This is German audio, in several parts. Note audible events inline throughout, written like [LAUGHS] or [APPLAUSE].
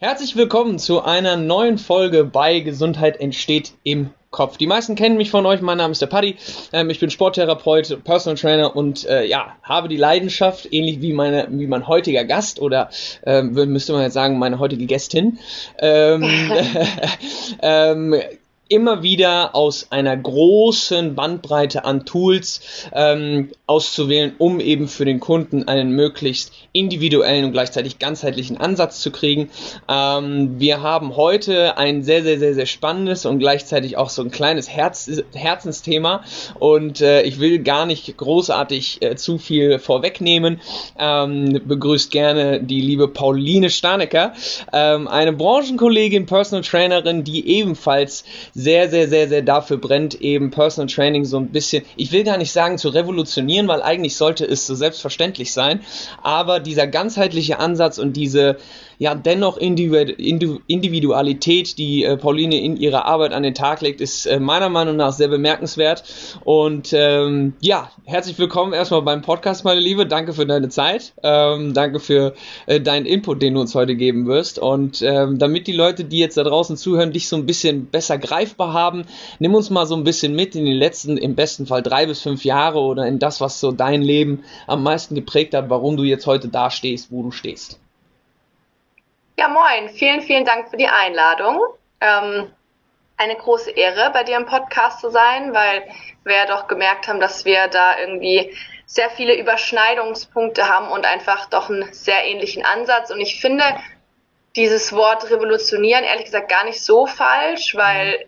Herzlich willkommen zu einer neuen Folge bei Gesundheit entsteht im Kopf. Die meisten kennen mich von euch, mein Name ist der Paddy, ähm, ich bin Sporttherapeut, Personal Trainer und äh, ja, habe die Leidenschaft, ähnlich wie, meine, wie mein heutiger Gast oder ähm, müsste man jetzt sagen, meine heutige Gästin, ähm, [LAUGHS] [LAUGHS] ähm, immer wieder aus einer großen Bandbreite an Tools ähm, auszuwählen, um eben für den Kunden einen möglichst individuellen und gleichzeitig ganzheitlichen Ansatz zu kriegen. Ähm, wir haben heute ein sehr, sehr, sehr, sehr spannendes und gleichzeitig auch so ein kleines Herz, Herzensthema und äh, ich will gar nicht großartig äh, zu viel vorwegnehmen. Ähm, begrüßt gerne die liebe Pauline Stanecker, ähm, eine Branchenkollegin, Personal Trainerin, die ebenfalls sehr, sehr, sehr, sehr dafür brennt, eben Personal Training so ein bisschen, ich will gar nicht sagen zu revolutionieren, weil eigentlich sollte es so selbstverständlich sein, aber dieser ganzheitliche Ansatz und diese ja dennoch Individualität, die äh, Pauline in ihrer Arbeit an den Tag legt, ist äh, meiner Meinung nach sehr bemerkenswert. Und ähm, ja, herzlich willkommen erstmal beim Podcast, meine Liebe. Danke für deine Zeit. Ähm, danke für äh, deinen Input, den du uns heute geben wirst. Und ähm, damit die Leute, die jetzt da draußen zuhören, dich so ein bisschen besser greifbar haben, nimm uns mal so ein bisschen mit in die letzten, im besten Fall drei bis fünf Jahre oder in das, was so dein Leben am meisten geprägt hat, warum du jetzt heute da stehst, wo du stehst. Ja, moin. Vielen, vielen Dank für die Einladung. Ähm, eine große Ehre, bei dir im Podcast zu sein, weil wir ja doch gemerkt haben, dass wir da irgendwie sehr viele Überschneidungspunkte haben und einfach doch einen sehr ähnlichen Ansatz. Und ich finde dieses Wort revolutionieren ehrlich gesagt gar nicht so falsch, weil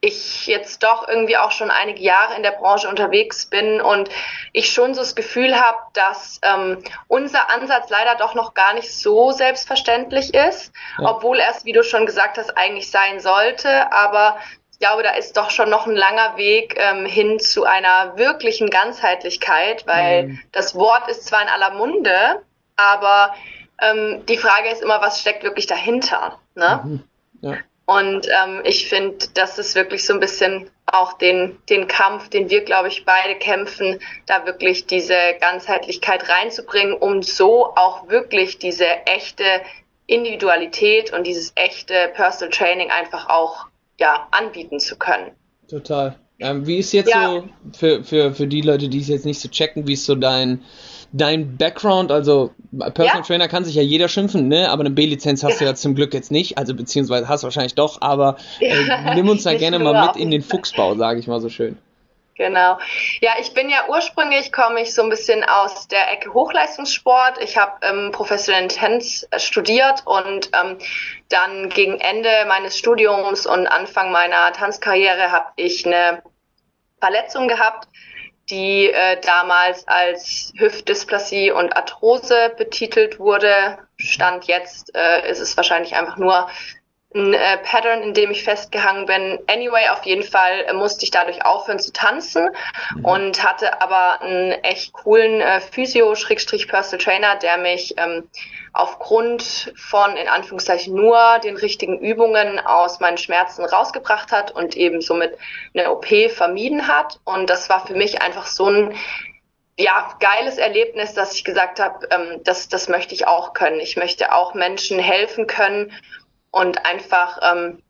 ich jetzt doch irgendwie auch schon einige Jahre in der Branche unterwegs bin und ich schon so das Gefühl habe, dass ähm, unser Ansatz leider doch noch gar nicht so selbstverständlich ist, ja. obwohl er es, wie du schon gesagt hast, eigentlich sein sollte. Aber ich glaube, da ist doch schon noch ein langer Weg ähm, hin zu einer wirklichen Ganzheitlichkeit, weil mhm. das Wort ist zwar in aller Munde, aber ähm, die Frage ist immer, was steckt wirklich dahinter? Ne? Mhm. Ja. Und ähm, ich finde, das ist wirklich so ein bisschen auch den, den Kampf, den wir, glaube ich, beide kämpfen, da wirklich diese Ganzheitlichkeit reinzubringen, um so auch wirklich diese echte Individualität und dieses echte Personal Training einfach auch ja, anbieten zu können. Total. Ähm, wie ist jetzt ja. so für, für, für die Leute, die es jetzt nicht so checken, wie ist so dein dein Background, also Personal ja. Trainer kann sich ja jeder schimpfen, ne? Aber eine B-Lizenz hast ja. du ja zum Glück jetzt nicht, also beziehungsweise hast du wahrscheinlich doch, aber äh, [LAUGHS] nimm uns da gerne mal mit in den Fuchsbau, sage ich mal so schön. Genau. Ja, ich bin ja ursprünglich komme ich so ein bisschen aus der Ecke Hochleistungssport. Ich habe ähm, professionellen Tanz äh, studiert und ähm, dann gegen Ende meines Studiums und Anfang meiner Tanzkarriere habe ich eine Verletzung gehabt, die äh, damals als Hüftdysplasie und Arthrose betitelt wurde. Stand jetzt äh, ist es wahrscheinlich einfach nur ein äh, Pattern, in dem ich festgehangen bin. Anyway, auf jeden Fall äh, musste ich dadurch aufhören zu tanzen mhm. und hatte aber einen echt coolen äh, Physio-Personal Trainer, der mich ähm, aufgrund von, in Anführungszeichen, nur den richtigen Übungen aus meinen Schmerzen rausgebracht hat und eben somit eine OP vermieden hat. Und das war für mich einfach so ein ja, geiles Erlebnis, dass ich gesagt habe, ähm, das, das möchte ich auch können. Ich möchte auch Menschen helfen können und einfach ähm,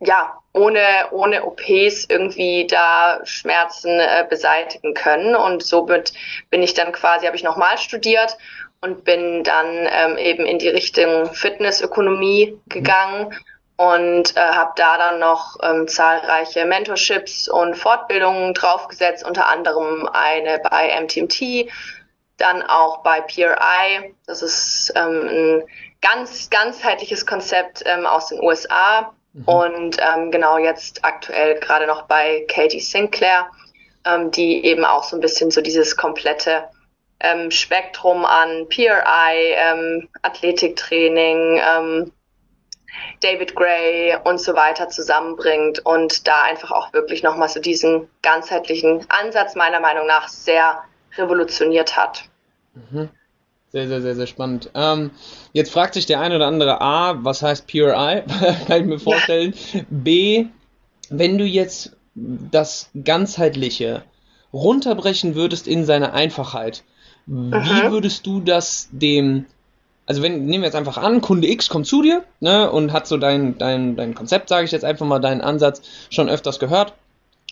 ja ohne ohne OPs irgendwie da Schmerzen äh, beseitigen können und somit bin ich dann quasi habe ich nochmal studiert und bin dann ähm, eben in die Richtung Fitnessökonomie gegangen und äh, habe da dann noch ähm, zahlreiche Mentorships und Fortbildungen draufgesetzt, unter anderem eine bei MTMT, dann auch bei PRI. Das ist ähm, ein ganz ganzheitliches Konzept ähm, aus den USA mhm. und ähm, genau jetzt aktuell gerade noch bei Katie Sinclair, ähm, die eben auch so ein bisschen so dieses komplette ähm, Spektrum an PRI, ähm, Athletiktraining, ähm, David Gray und so weiter zusammenbringt und da einfach auch wirklich nochmal so diesen ganzheitlichen Ansatz meiner Meinung nach sehr revolutioniert hat. Mhm. Sehr, sehr, sehr, sehr spannend. Ähm, jetzt fragt sich der eine oder andere A, was heißt PRI? [LAUGHS] Kann ich mir vorstellen. Ja. B, wenn du jetzt das Ganzheitliche runterbrechen würdest in seine Einfachheit, wie würdest du das dem also wenn, nehmen wir jetzt einfach an, Kunde X kommt zu dir ne, und hat so dein, dein, dein Konzept, sage ich jetzt einfach mal, deinen Ansatz schon öfters gehört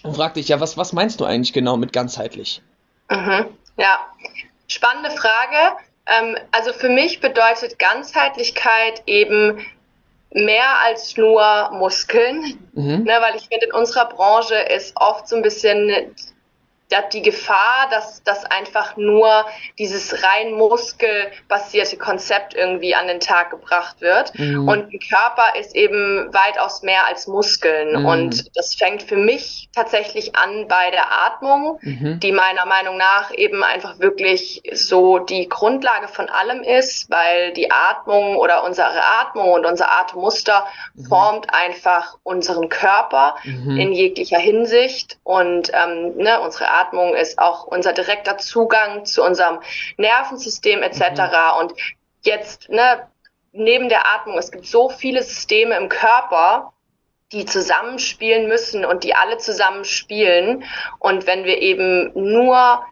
und fragt dich, ja, was, was meinst du eigentlich genau mit ganzheitlich? Mhm. Ja, spannende Frage. Ähm, also für mich bedeutet Ganzheitlichkeit eben mehr als nur Muskeln, mhm. ne, weil ich finde, in unserer Branche ist oft so ein bisschen die Gefahr, dass, dass einfach nur dieses rein muskelbasierte Konzept irgendwie an den Tag gebracht wird. Mhm. Und ein Körper ist eben weitaus mehr als Muskeln. Mhm. Und das fängt für mich tatsächlich an bei der Atmung, mhm. die meiner Meinung nach eben einfach wirklich so die Grundlage von allem ist, weil die Atmung oder unsere Atmung und unser Atemmuster mhm. formt einfach unseren Körper mhm. in jeglicher Hinsicht. Und ähm, ne, unsere Atmung ist auch unser direkter Zugang zu unserem Nervensystem etc. Mhm. Und jetzt, ne, neben der Atmung, es gibt so viele Systeme im Körper, die zusammenspielen müssen und die alle zusammenspielen. Und wenn wir eben nur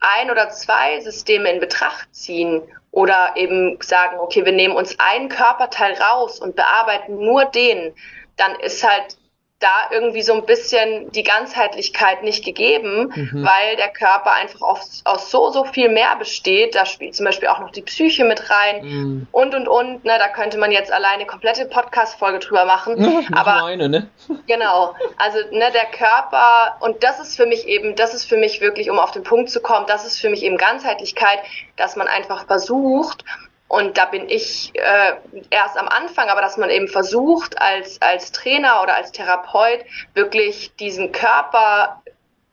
ein oder zwei Systeme in Betracht ziehen oder eben sagen, okay, wir nehmen uns einen Körperteil raus und bearbeiten nur den, dann ist halt da irgendwie so ein bisschen die Ganzheitlichkeit nicht gegeben, mhm. weil der Körper einfach aus, aus so, so viel mehr besteht. Da spielt zum Beispiel auch noch die Psyche mit rein mhm. und, und, und. Ne, da könnte man jetzt alleine komplette Podcast-Folge drüber machen. [LAUGHS] aber eine, ne? [LAUGHS] Genau. Also ne, der Körper, und das ist für mich eben, das ist für mich wirklich, um auf den Punkt zu kommen, das ist für mich eben Ganzheitlichkeit, dass man einfach versucht, und da bin ich äh, erst am Anfang, aber dass man eben versucht, als, als Trainer oder als Therapeut wirklich diesen Körper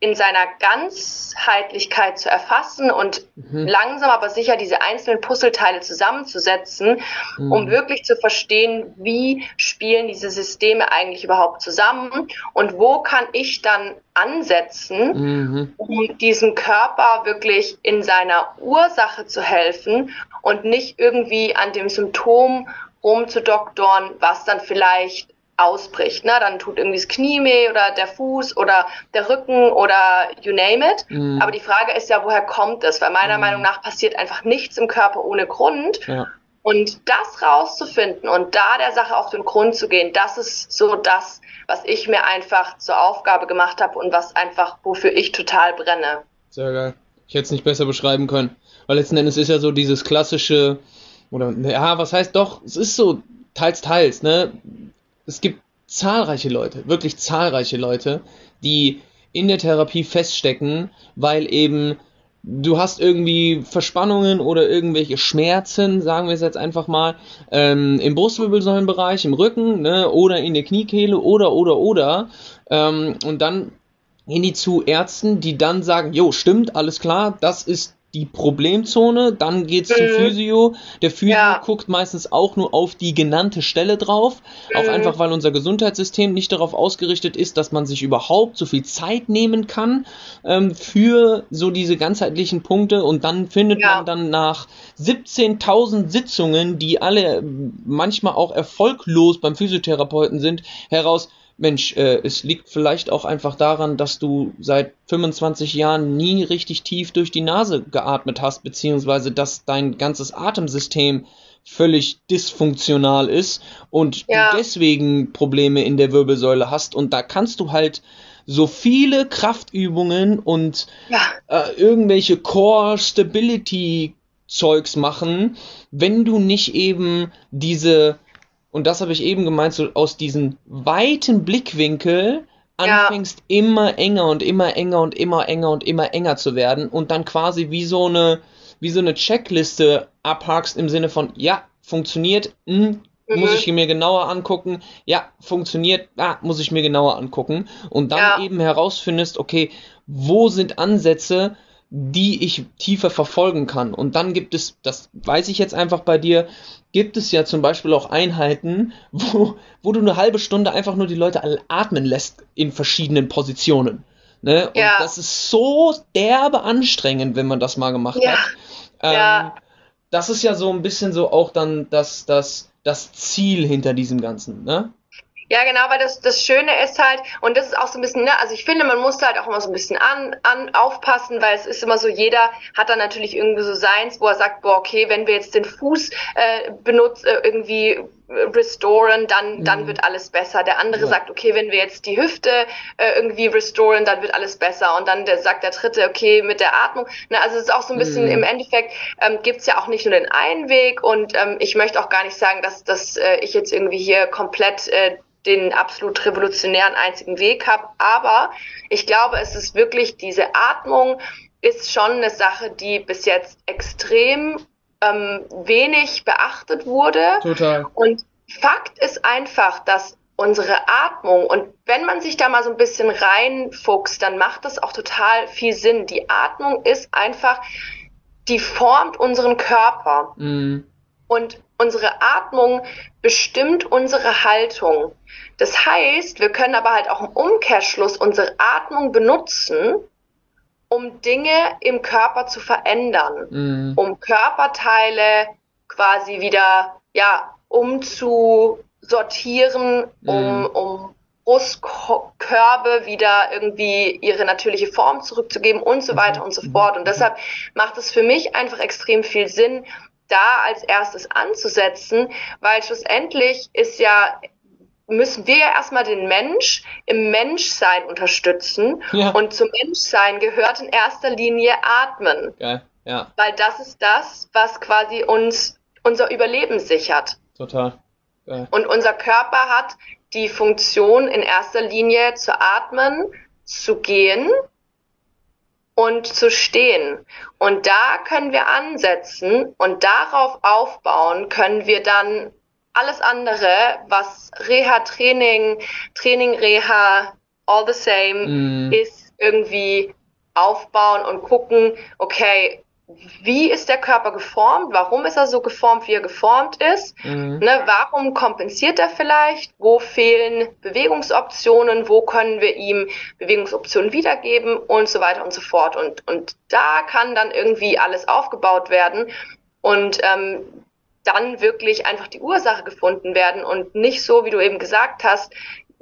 in seiner Ganzheitlichkeit zu erfassen und mhm. langsam aber sicher diese einzelnen Puzzleteile zusammenzusetzen, mhm. um wirklich zu verstehen, wie spielen diese Systeme eigentlich überhaupt zusammen und wo kann ich dann ansetzen, mhm. um diesem Körper wirklich in seiner Ursache zu helfen und nicht irgendwie an dem Symptom rumzudoktoren, was dann vielleicht ausbricht. Ne? Dann tut irgendwie das Knie weh oder der Fuß oder der Rücken oder you name it. Mhm. Aber die Frage ist ja, woher kommt es? Weil meiner mhm. Meinung nach passiert einfach nichts im Körper ohne Grund. Ja. Und das rauszufinden und da der Sache auf den Grund zu gehen, das ist so das, was ich mir einfach zur Aufgabe gemacht habe und was einfach, wofür ich total brenne. Sehr geil. Ich hätte es nicht besser beschreiben können. Weil letzten Endes ist ja so dieses klassische, oder ja, was heißt doch, es ist so teils, teils, ne? Es gibt zahlreiche Leute, wirklich zahlreiche Leute, die in der Therapie feststecken, weil eben du hast irgendwie Verspannungen oder irgendwelche Schmerzen, sagen wir es jetzt einfach mal, ähm, im Brustwirbelsäulenbereich, im Rücken ne, oder in der Kniekehle oder oder oder. Ähm, und dann gehen die zu Ärzten, die dann sagen, jo, stimmt, alles klar, das ist die Problemzone, dann geht's mhm. zum Physio. Der Physio ja. guckt meistens auch nur auf die genannte Stelle drauf, mhm. auch einfach weil unser Gesundheitssystem nicht darauf ausgerichtet ist, dass man sich überhaupt so viel Zeit nehmen kann ähm, für so diese ganzheitlichen Punkte und dann findet ja. man dann nach 17.000 Sitzungen, die alle manchmal auch erfolglos beim Physiotherapeuten sind, heraus, Mensch, äh, es liegt vielleicht auch einfach daran, dass du seit 25 Jahren nie richtig tief durch die Nase geatmet hast, beziehungsweise dass dein ganzes Atemsystem völlig dysfunktional ist und ja. du deswegen Probleme in der Wirbelsäule hast. Und da kannst du halt so viele Kraftübungen und ja. äh, irgendwelche Core Stability Zeugs machen, wenn du nicht eben diese und das habe ich eben gemeint, so aus diesem weiten Blickwinkel anfängst ja. immer enger und immer enger und immer enger und immer enger zu werden und dann quasi wie so eine, wie so eine Checkliste abhakst im Sinne von, ja, funktioniert, mh, hm, mhm. muss ich mir genauer angucken, ja, funktioniert, ah, muss ich mir genauer angucken und dann ja. eben herausfindest, okay, wo sind Ansätze, die ich tiefer verfolgen kann. Und dann gibt es, das weiß ich jetzt einfach bei dir, gibt es ja zum Beispiel auch Einheiten, [LAUGHS] wo, wo du eine halbe Stunde einfach nur die Leute atmen lässt in verschiedenen Positionen. Ne? Und ja. das ist so derbe anstrengend, wenn man das mal gemacht ja. hat. Ähm, ja. Das ist ja so ein bisschen so auch dann das, das, das Ziel hinter diesem Ganzen, ne? Ja, genau, weil das, das Schöne ist halt, und das ist auch so ein bisschen, ne, also ich finde, man muss halt auch immer so ein bisschen an, an aufpassen, weil es ist immer so, jeder hat dann natürlich irgendwie so seins, wo er sagt, boah, okay, wenn wir jetzt den Fuß äh, benutzen, äh, irgendwie restoren, dann, mhm. dann wird alles besser. Der andere ja. sagt, okay, wenn wir jetzt die Hüfte äh, irgendwie restoren, dann wird alles besser. Und dann der, sagt der dritte, okay, mit der Atmung. Na, also es ist auch so ein bisschen, mhm. im Endeffekt ähm, gibt ja auch nicht nur den einen Weg und ähm, ich möchte auch gar nicht sagen, dass, dass äh, ich jetzt irgendwie hier komplett äh, den absolut revolutionären einzigen Weg habe. Aber ich glaube, es ist wirklich diese Atmung ist schon eine Sache, die bis jetzt extrem ähm, wenig beachtet wurde. Total. Und Fakt ist einfach, dass unsere Atmung und wenn man sich da mal so ein bisschen reinfuchst, dann macht das auch total viel Sinn. Die Atmung ist einfach, die formt unseren Körper. Mhm. Und unsere Atmung bestimmt unsere Haltung. Das heißt, wir können aber halt auch im Umkehrschluss unsere Atmung benutzen, um Dinge im Körper zu verändern, mhm. um Körperteile quasi wieder ja umzusortieren, mhm. um, um Brustkörbe wieder irgendwie ihre natürliche Form zurückzugeben und so weiter mhm. und so fort. Und deshalb macht es für mich einfach extrem viel Sinn, da als erstes anzusetzen, weil schlussendlich ist ja müssen wir ja erstmal den Mensch im Menschsein unterstützen. Ja. Und zum Menschsein gehört in erster Linie Atmen. Geil. Ja. Weil das ist das, was quasi uns unser Überleben sichert. Total. Geil. Und unser Körper hat die Funktion in erster Linie zu atmen, zu gehen und zu stehen. Und da können wir ansetzen und darauf aufbauen können wir dann alles andere, was Reha, Training, Training, Reha, all the same, mm. ist irgendwie aufbauen und gucken, okay, wie ist der Körper geformt? Warum ist er so geformt, wie er geformt ist? Mhm. Ne, warum kompensiert er vielleicht? Wo fehlen Bewegungsoptionen? Wo können wir ihm Bewegungsoptionen wiedergeben? Und so weiter und so fort. Und, und da kann dann irgendwie alles aufgebaut werden. Und ähm, dann wirklich einfach die Ursache gefunden werden und nicht so, wie du eben gesagt hast,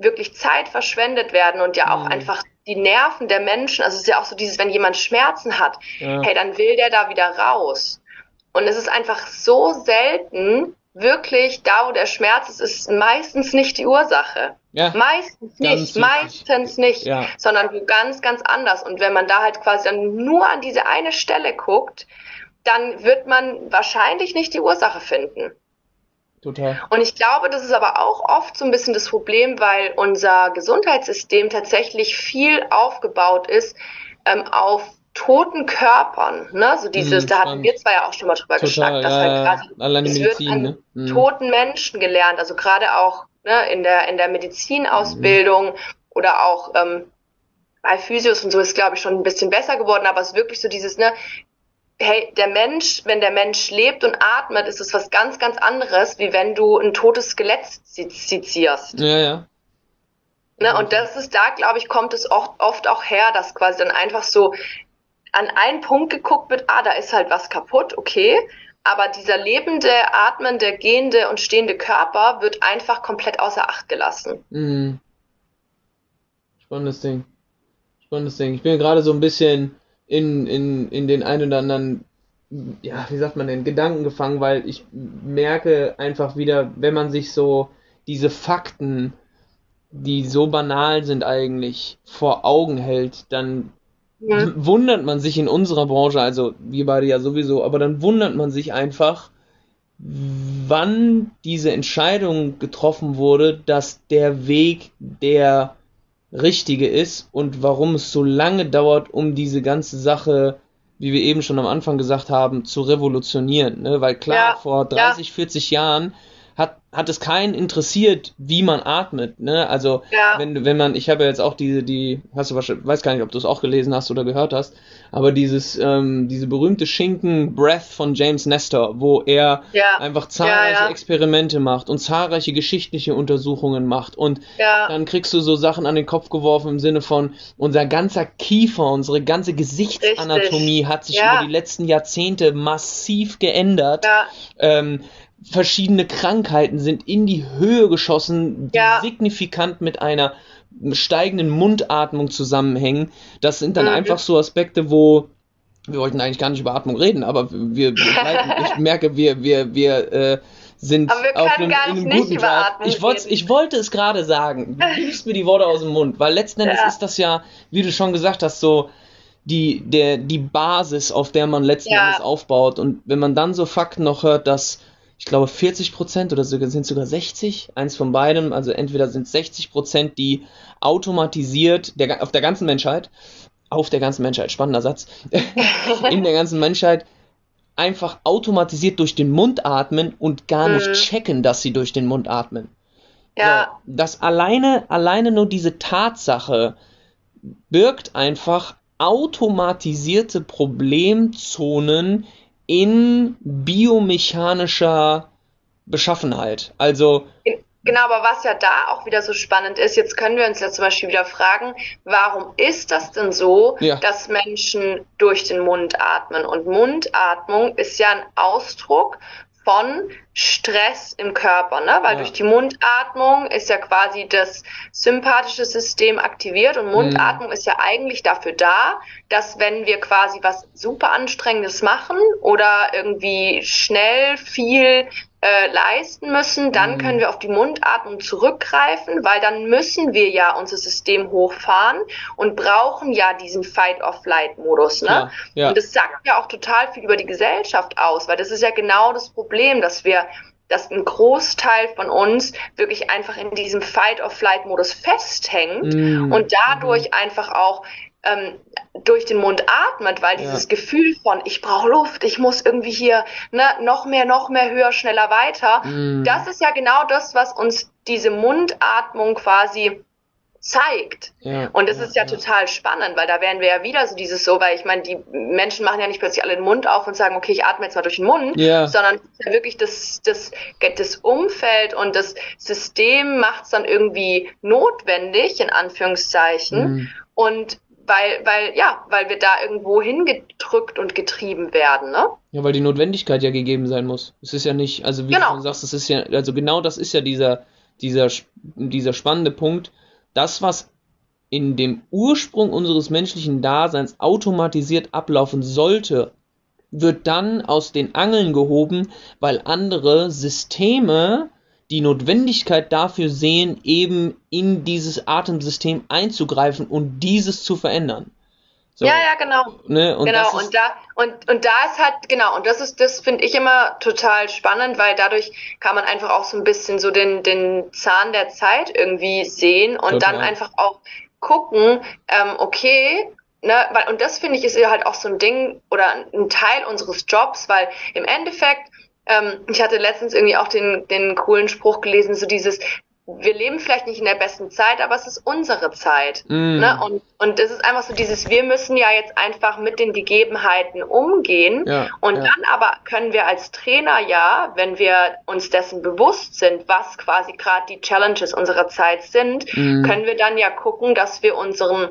wirklich Zeit verschwendet werden und ja auch mhm. einfach die Nerven der Menschen, also es ist ja auch so dieses, wenn jemand Schmerzen hat, ja. hey, dann will der da wieder raus. Und es ist einfach so selten, wirklich da, wo der Schmerz ist, ist meistens nicht die Ursache. Ja. Meistens nicht, meistens nicht, ja. sondern ganz, ganz anders. Und wenn man da halt quasi dann nur an diese eine Stelle guckt, dann wird man wahrscheinlich nicht die Ursache finden. Total. Und ich glaube, das ist aber auch oft so ein bisschen das Problem, weil unser Gesundheitssystem tatsächlich viel aufgebaut ist ähm, auf toten Körpern. Ne? So dieses, mhm, da hatten wir zwar ja auch schon mal drüber Total, geschnackt, dass ja, halt gerade es wird an ne? mhm. toten Menschen gelernt, also gerade auch ne, in der in der Medizinausbildung mhm. oder auch ähm, bei Physios und so ist glaube ich schon ein bisschen besser geworden, aber es ist wirklich so dieses, ne, hey, der Mensch, wenn der Mensch lebt und atmet, ist es was ganz, ganz anderes, wie wenn du ein totes Skelett sezierst. Ja, ja. Ne, und das ist da, glaube ich, kommt es oft, oft auch her, dass quasi dann einfach so an einen Punkt geguckt wird, ah, da ist halt was kaputt, okay. Aber dieser lebende, atmende, gehende und stehende Körper wird einfach komplett außer Acht gelassen. Mhm. Spannendes Ding. Spannendes Ding. Ich bin gerade so ein bisschen in, in, in den einen oder anderen, ja, wie sagt man denn, Gedanken gefangen, weil ich merke einfach wieder, wenn man sich so diese Fakten, die so banal sind eigentlich, vor Augen hält, dann ja. wundert man sich in unserer Branche, also wir beide ja sowieso, aber dann wundert man sich einfach, wann diese Entscheidung getroffen wurde, dass der Weg der richtige ist und warum es so lange dauert, um diese ganze Sache, wie wir eben schon am Anfang gesagt haben, zu revolutionieren. Ne? Weil klar, ja, vor 30, ja. 40 Jahren hat, hat es keinen interessiert, wie man atmet. Ne? Also ja. wenn, wenn man, ich habe ja jetzt auch diese, die, hast du wahrscheinlich, weiß gar nicht, ob du es auch gelesen hast oder gehört hast, aber dieses, ähm, diese berühmte Schinken Breath von James Nestor, wo er ja. einfach zahlreiche ja, Experimente macht und zahlreiche geschichtliche Untersuchungen macht und dann kriegst du so Sachen an den Kopf geworfen im Sinne von unser ganzer Kiefer, unsere ganze Gesichtsanatomie Richtig. hat sich über die letzten Jahrzehnte massiv geändert. Ähm, verschiedene Krankheiten sind in die Höhe geschossen, die Ja. signifikant mit einer steigenden Mundatmung zusammenhängen. Das sind dann Mhm. einfach so Aspekte, wo wir wollten eigentlich gar nicht über Atmung reden, aber wir, [LAUGHS] wir ich merke, wir, wir, wir äh, sind Aber wir auf können einem, gar in einem nicht guten. Atmung Ich, wollte, reden. ich wollte es gerade sagen. Du [LAUGHS] nimmst mir die Worte aus dem Mund, weil letzten Endes Ja. ist das ja, wie du schon gesagt hast, so die, der, die Basis, auf der man letzten Ja. Endes aufbaut. Und wenn man dann so Fakten noch hört, dass ich glaube 40 Prozent oder sogar sind sogar 60, eins von beidem, also entweder sind 60 Prozent, die automatisiert der, auf der ganzen Menschheit, auf der ganzen Menschheit, spannender Satz, [LAUGHS] in der ganzen Menschheit einfach automatisiert durch den Mund atmen und gar nicht Mhm. checken, dass sie durch den Mund atmen. Ja, So, das alleine, alleine nur diese Tatsache birgt einfach automatisierte Problemzonen in biomechanischer Beschaffenheit. Also, Genau, aber was ja da auch wieder so spannend ist, jetzt können wir uns ja zum Beispiel wieder fragen, warum ist das denn so, Ja. dass Menschen durch den Mund atmen? Und Mundatmung ist ja ein Ausdruck von Stress im Körper, ne? Weil Ja. durch die Mundatmung ist ja quasi das sympathische System aktiviert und Mundatmung ist ja eigentlich dafür da, dass wenn wir quasi was super anstrengendes machen oder irgendwie schnell viel äh, leisten müssen, dann Mhm. können wir auf die Mundatmung zurückgreifen, weil dann müssen wir ja unser System hochfahren und brauchen ja diesen Fight-of-Flight-Modus. Ne? Klar, ja. Und das sagt ja auch total viel über die Gesellschaft aus, weil das ist ja genau das Problem, dass wir dass ein Großteil von uns wirklich einfach in diesem Fight-of-Flight-Modus festhängt Mm, und dadurch einfach auch ähm, durch den Mund atmet, weil dieses Ja. Gefühl von ich brauche Luft, ich muss irgendwie hier ne, noch mehr, noch mehr, höher, schneller, weiter, mm, das ist ja genau das, was uns diese Mundatmung quasi zeigt. ja, Und das ist ja, total spannend, weil da wären wir ja wieder so dieses so, weil ich meine, die Menschen machen ja nicht plötzlich alle den Mund auf und sagen, okay, ich atme jetzt mal durch den Mund, Ja. sondern ja wirklich das, das, das Umfeld und das System macht es dann irgendwie notwendig, in Anführungszeichen. Mm. Und weil, weil, ja, weil wir da irgendwo hingedrückt und getrieben werden, ne? Ja, weil die Notwendigkeit ja gegeben sein muss. Es ist ja nicht, also wie Genau. du schon sagst, es ist ja, also genau das ist ja dieser, dieser, dieser spannende Punkt. Das, was in dem Ursprung unseres menschlichen Daseins automatisiert ablaufen sollte, wird dann aus den Angeln gehoben, weil andere Systeme die Notwendigkeit dafür sehen, eben in dieses Atemsystem einzugreifen und dieses zu verändern. So, Ja, ja, genau. Ne? Und das genau, und da, und, und da ist halt, genau, und das ist, das finde ich immer total spannend, weil dadurch kann man einfach auch so ein bisschen so den, den Zahn der Zeit irgendwie sehen und Total. dann einfach auch gucken, ähm, okay, ne, weil, und das finde ich ist ja halt auch so ein Ding oder ein Teil unseres Jobs, weil im Endeffekt, ähm, ich hatte letztens irgendwie auch den, den coolen Spruch gelesen, so dieses, wir leben vielleicht nicht in der besten Zeit, aber es ist unsere Zeit. Mm. Ne? Und, und das ist einfach so dieses, wir müssen ja jetzt einfach mit den Gegebenheiten umgehen. Ja, und ja. dann aber können wir als Trainer ja, wenn wir uns dessen bewusst sind, was quasi gerade die Challenges unserer Zeit sind, Mm. können wir dann ja gucken, dass wir unseren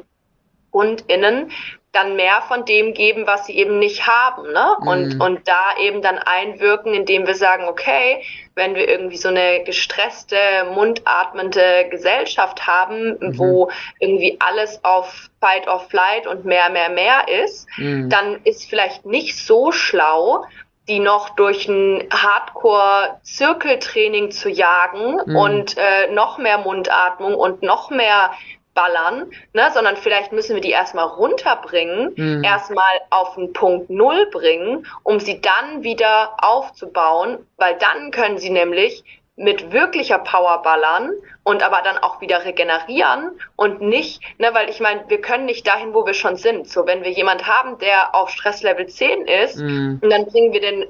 KundInnen dann mehr von dem geben, was sie eben nicht haben, ne? Und, Mhm. und da eben dann einwirken, indem wir sagen, okay, wenn wir irgendwie so eine gestresste, mundatmende Gesellschaft haben, Mhm. wo irgendwie alles auf Fight or Flight und mehr, mehr, mehr ist, Mm. dann ist vielleicht nicht so schlau, die noch durch ein Hardcore-Zirkeltraining zu jagen Mhm. und äh, noch mehr Mundatmung und noch mehr ballern, ne, sondern vielleicht müssen wir die erstmal runterbringen, Mhm. erstmal auf den Punkt Null bringen, um sie dann wieder aufzubauen, weil dann können sie nämlich mit wirklicher Power ballern und aber dann auch wieder regenerieren und nicht, ne, weil ich meine, wir können nicht dahin, wo wir schon sind. So, wenn wir jemand haben, der auf Stresslevel 10 ist, Mm. und dann bringen wir den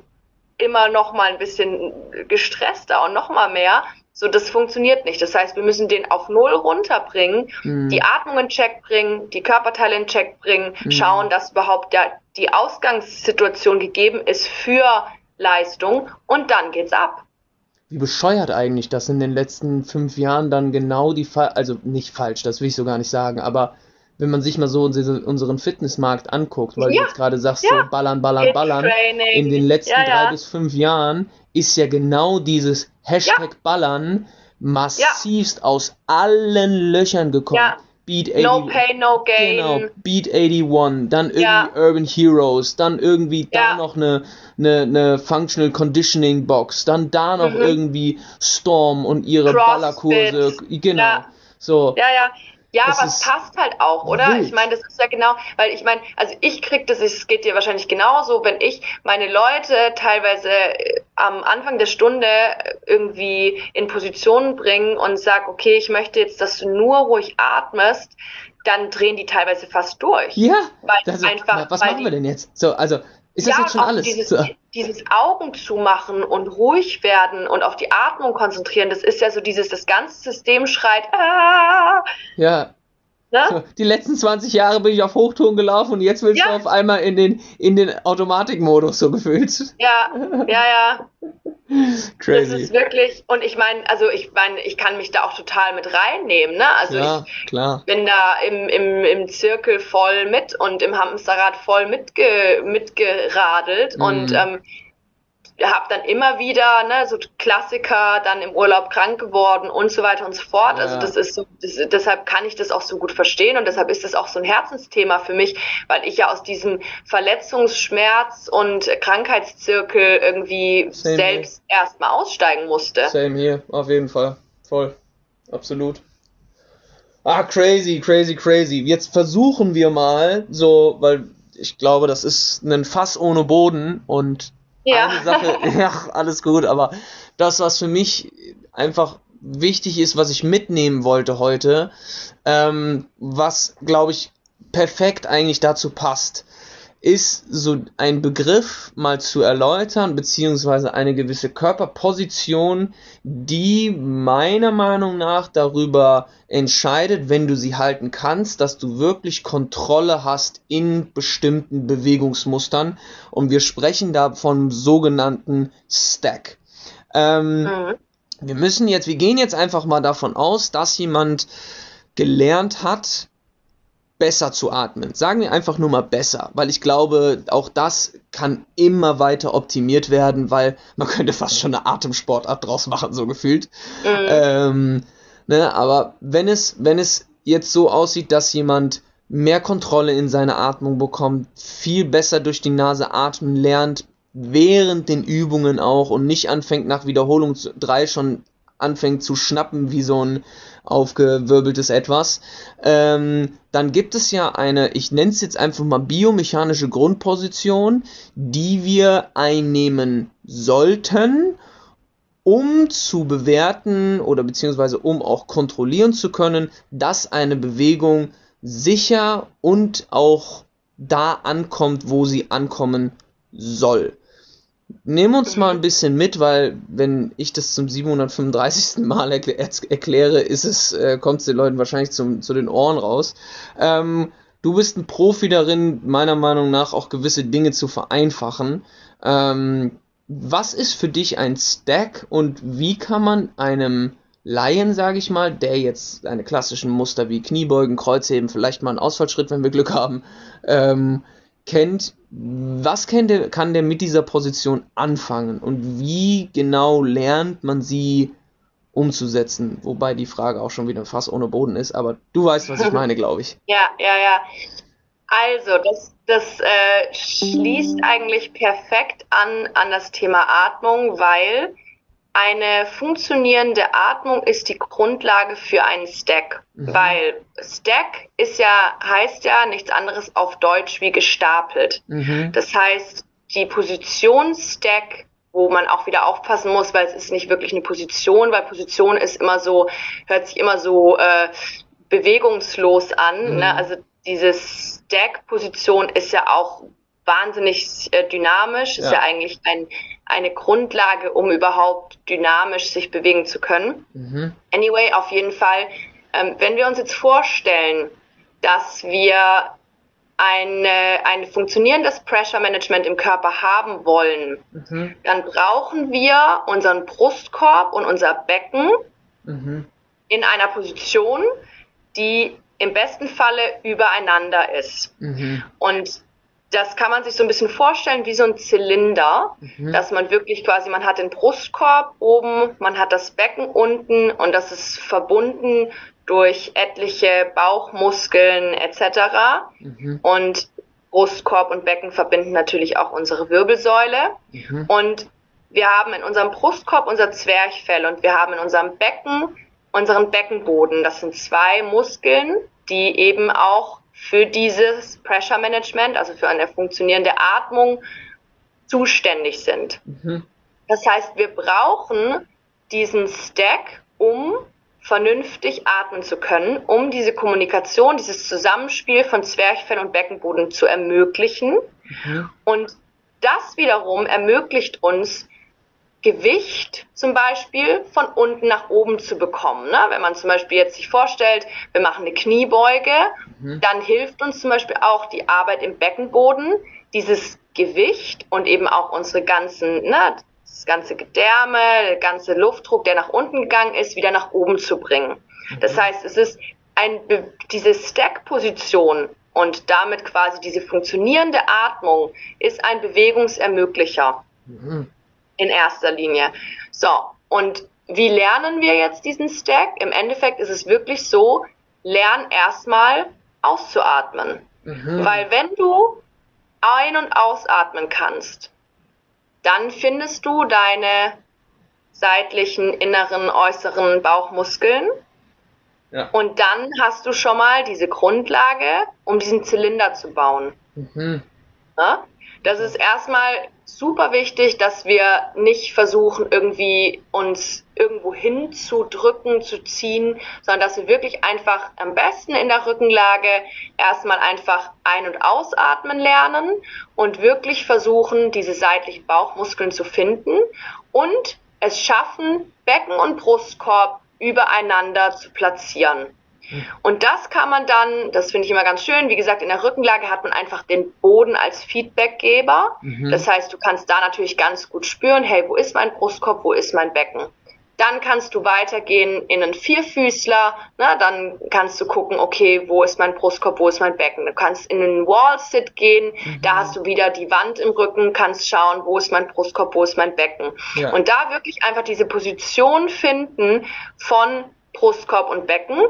immer noch mal ein bisschen gestresster und noch mal mehr. So, das funktioniert nicht. Das heißt, wir müssen den auf Null runterbringen, Mm. die Atmung in Check bringen, die Körperteile in Check bringen, schauen, dass überhaupt der, die Ausgangssituation gegeben ist für Leistung und dann geht's ab. Wie bescheuert eigentlich, dass in den letzten fünf Jahren dann genau die Fall, also nicht falsch, das will ich so gar nicht sagen, aber wenn man sich mal so unsere- unseren Fitnessmarkt anguckt, weil Ja, du jetzt gerade sagst, ja. so ballern, ballern, ballern, in den letzten ja. drei bis fünf Jahren ist ja genau dieses Hashtag Ballern massivst aus allen Löchern gekommen. Ja. Beat No Pay, No Gain. Genau, Beat 81, dann irgendwie Ja. Urban Heroes, dann irgendwie da Ja. noch eine, eine, eine Functional Conditioning Box, dann da noch Mhm. irgendwie Storm und ihre Crossfit. Ballerkurse. Genau. Ja. So. Ja, ja. Ja, Das aber es passt halt auch, oder? wild. Ich meine, das ist ja genau, weil ich meine, also ich krieg das, es geht dir wahrscheinlich genauso, wenn ich meine Leute teilweise äh, am Anfang der Stunde irgendwie in Positionen bringe und sag, okay, ich möchte jetzt, dass du nur ruhig atmest, dann drehen die teilweise fast durch. Ja, Weil das, einfach, was machen wir denn jetzt? So, also, ist das ja, jetzt schon alles? Dieses, dieses Augen zumachen und ruhig werden und auf die Atmung konzentrieren, das ist ja so dieses, das ganze System schreit, ah, Ja, ne? die letzten 20 Jahre bin ich auf Hochton gelaufen und jetzt willst du Ja. auf einmal in den, in den Automatikmodus so gefühlt. Ja, [LAUGHS] ja, ja. Das Crazy. ist wirklich, und ich meine, also ich meine, ich kann mich da auch total mit reinnehmen, ne? Also Ja, ich klar. bin da im, im, im Zirkel voll mit und im Hamsterrad voll mitge, mitgeradelt Mhm. und ähm, habe dann immer wieder, ne, so Klassiker, dann im Urlaub krank geworden und so weiter und so fort. Ja. Also das ist so, das, deshalb kann ich das auch so gut verstehen und deshalb ist das auch so ein Herzensthema für mich, weil ich ja aus diesem Verletzungsschmerz und Krankheitszirkel irgendwie Same selbst erstmal aussteigen musste. Same hier, auf jeden Fall. Voll. Absolut. Ah, crazy, crazy, crazy. Jetzt versuchen wir mal, so, weil ich glaube, das ist ein Fass ohne Boden und Ja. eine Sache, [LAUGHS] ja, alles gut, aber das, was für mich einfach wichtig ist, was ich mitnehmen wollte heute, ähm, was, glaube ich, perfekt eigentlich dazu passt, ist so ein Begriff mal zu erläutern, beziehungsweise eine gewisse Körperposition, die meiner Meinung nach darüber entscheidet, wenn du sie halten kannst, dass du wirklich Kontrolle hast in bestimmten Bewegungsmustern. Und wir sprechen da vom sogenannten Stack. Ähm, Mhm. wir müssen jetzt, wir gehen jetzt einfach mal davon aus, dass jemand gelernt hat, besser zu atmen. Sagen wir einfach nur mal besser, weil ich glaube, auch das kann immer weiter optimiert werden, weil man könnte fast schon eine Atemsportart draus machen, so gefühlt. Mhm. Ähm, ne, aber wenn es, wenn es jetzt so aussieht, dass jemand mehr Kontrolle in seine Atmung bekommt, viel besser durch die Nase atmen lernt, während den Übungen auch und nicht anfängt nach Wiederholung 3 schon anfängt zu schnappen wie so ein aufgewirbeltes Etwas, ähm, dann gibt es ja eine, ich nenne es jetzt einfach mal biomechanische Grundposition, die wir einnehmen sollten, um zu bewerten oder beziehungsweise um auch kontrollieren zu können, dass eine Bewegung sicher und auch da ankommt, wo sie ankommen soll. Nehmen uns mal ein bisschen mit, weil wenn ich das zum 735. Mal erkl erkläre, ist es, äh, kommt es den Leuten wahrscheinlich zum, zu den Ohren raus. Ähm, du bist ein Profi darin, meiner Meinung nach auch gewisse Dinge zu vereinfachen. Ähm, was ist für dich ein Stack und wie kann man einem Laien, sage ich mal, der jetzt eine klassischen Muster wie Kniebeugen, Kreuzheben, vielleicht mal einen Ausfallschritt, wenn wir Glück haben, ähm, kennt, was kann der, kann der mit dieser Position anfangen und wie genau lernt man sie umzusetzen? Wobei die Frage auch schon wieder fast ohne Boden ist, aber du weißt, was ich [LAUGHS] meine, glaube ich. Ja, ja, ja. Also, das, das äh, schließt eigentlich perfekt an, an das Thema Atmung, weil eine funktionierende Atmung ist die Grundlage für einen Stack. Mhm. Weil Stack ist ja, heißt ja nichts anderes auf Deutsch wie gestapelt. Mhm. Das heißt, die Position Stack, wo man auch wieder aufpassen muss, weil es ist nicht wirklich eine Position, weil Position ist immer so, hört sich immer so äh, bewegungslos an. Mhm. Ne? Also diese Stack-Position ist ja auch wahnsinnig äh, dynamisch, ist Ja. eigentlich ein, eine Grundlage, um überhaupt dynamisch sich bewegen zu können. Mhm. Anyway, auf jeden Fall, ähm, wenn wir uns jetzt vorstellen, dass wir eine, ein funktionierendes Pressure Management im Körper haben wollen, Mhm. dann brauchen wir unseren Brustkorb und unser Becken Mhm. in einer Position, die im besten Falle übereinander ist. Mhm. Und das kann man sich so ein bisschen vorstellen wie so ein Zylinder, mhm. dass man wirklich quasi, man hat den Brustkorb oben, man hat das Becken unten und das ist verbunden durch etliche Bauchmuskeln etc. Mhm. Und Brustkorb und Becken verbinden natürlich auch unsere Wirbelsäule. Mhm. Und wir haben in unserem Brustkorb unser Zwerchfell und wir haben in unserem Becken unseren Beckenboden. Das sind zwei Muskeln, die eben auch für dieses Pressure Management, also für eine funktionierende Atmung, zuständig sind. Mhm. Das heißt, wir brauchen diesen Stack, um vernünftig atmen zu können, um diese Kommunikation, dieses Zusammenspiel von Zwerchfell und Beckenboden zu ermöglichen. Mhm. Und das wiederum ermöglicht uns, Gewicht zum Beispiel von unten nach oben zu bekommen. Ne? Wenn man zum Beispiel jetzt sich vorstellt, wir machen eine Kniebeuge, mhm. dann hilft uns zum Beispiel auch die Arbeit im Beckenboden, dieses Gewicht und eben auch unsere ganzen, ne, das ganze Gedärme, der ganze Luftdruck, der nach unten gegangen ist, wieder nach oben zu bringen. Mhm. Das heißt, es ist ein, diese Stack-Position und damit quasi diese funktionierende Atmung ist ein Bewegungsermöglicher. Mhm in erster Linie. So, und wie lernen wir jetzt diesen Stack? Im Endeffekt ist es wirklich so, lern erstmal auszuatmen. Mhm. Weil wenn du ein- und ausatmen kannst, dann findest du deine seitlichen, inneren, äußeren Bauchmuskeln. Ja. Und dann hast du schon mal diese Grundlage, um diesen Zylinder zu bauen. Mhm. Ja? Das ist erstmal super wichtig, dass wir nicht versuchen, irgendwie uns irgendwo hinzudrücken, zu ziehen, sondern dass wir wirklich einfach am besten in der Rückenlage erstmal einfach ein- und ausatmen lernen und wirklich versuchen, diese seitlichen Bauchmuskeln zu finden und es schaffen, Becken und Brustkorb übereinander zu platzieren. Und das kann man dann, das finde ich immer ganz schön, wie gesagt, in der Rückenlage hat man einfach den Boden als Feedbackgeber. Mhm. Das heißt, du kannst da natürlich ganz gut spüren, hey, wo ist mein Brustkorb, wo ist mein Becken? Dann kannst du weitergehen in einen Vierfüßler, ne? dann kannst du gucken, okay, wo ist mein Brustkorb, wo ist mein Becken. Du kannst in einen Wall-Sit gehen, mhm. da hast du wieder die Wand im Rücken, kannst schauen, wo ist mein Brustkorb, wo ist mein Becken. Ja. Und da wirklich einfach diese Position finden von Brustkorb und Becken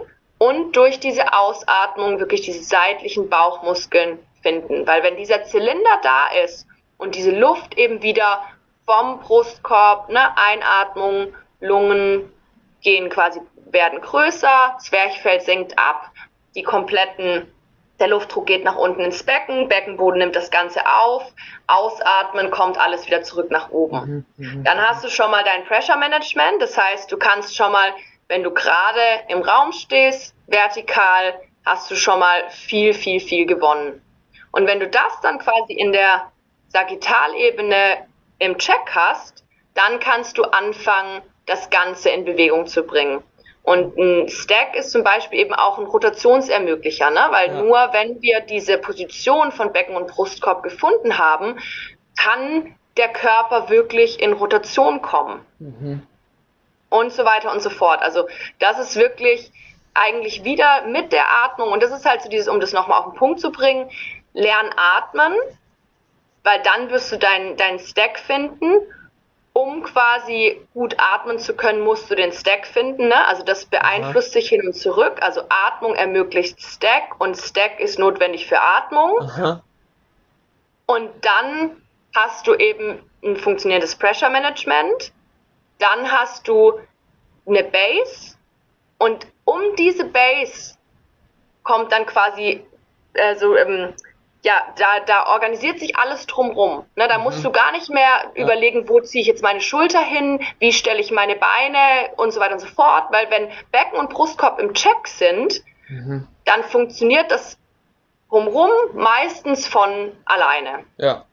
und durch diese Ausatmung wirklich diese seitlichen Bauchmuskeln finden. Weil wenn dieser Zylinder da ist und diese Luft eben wieder vom Brustkorb, ne, Einatmung, Lungen gehen quasi, werden größer, Zwerchfell sinkt ab, die kompletten, der Luftdruck geht nach unten ins Becken, Beckenboden nimmt das Ganze auf, ausatmen, kommt alles wieder zurück nach oben. Mhm, mhm. Dann hast du schon mal dein Pressure Management, das heißt, du kannst schon mal wenn du gerade im Raum stehst, vertikal, hast du schon mal viel, viel, viel gewonnen. Und wenn du das dann quasi in der Sagittalebene im Check hast, dann kannst du anfangen, das Ganze in Bewegung zu bringen. Und ein Stack ist zum Beispiel eben auch ein Rotationsermöglicher, ne? weil ja. nur wenn wir diese Position von Becken und Brustkorb gefunden haben, kann der Körper wirklich in Rotation kommen. Mhm und so weiter und so fort. Also das ist wirklich eigentlich wieder mit der Atmung und das ist halt so dieses, um das nochmal auf den Punkt zu bringen, lern atmen, weil dann wirst du deinen dein Stack finden. Um quasi gut atmen zu können, musst du den Stack finden. Ne? Also das beeinflusst Aha. sich hin und zurück. Also Atmung ermöglicht Stack und Stack ist notwendig für Atmung. Aha. Und dann hast du eben ein funktionierendes Pressure Management dann hast du eine Base und um diese Base kommt dann quasi, also ähm, ja, da, da organisiert sich alles drumrum. Ne, da mhm. musst du gar nicht mehr ja. überlegen, wo ziehe ich jetzt meine Schulter hin, wie stelle ich meine Beine und so weiter und so fort, weil wenn Becken und Brustkorb im Check sind, mhm. dann funktioniert das drumrum meistens von alleine. Ja.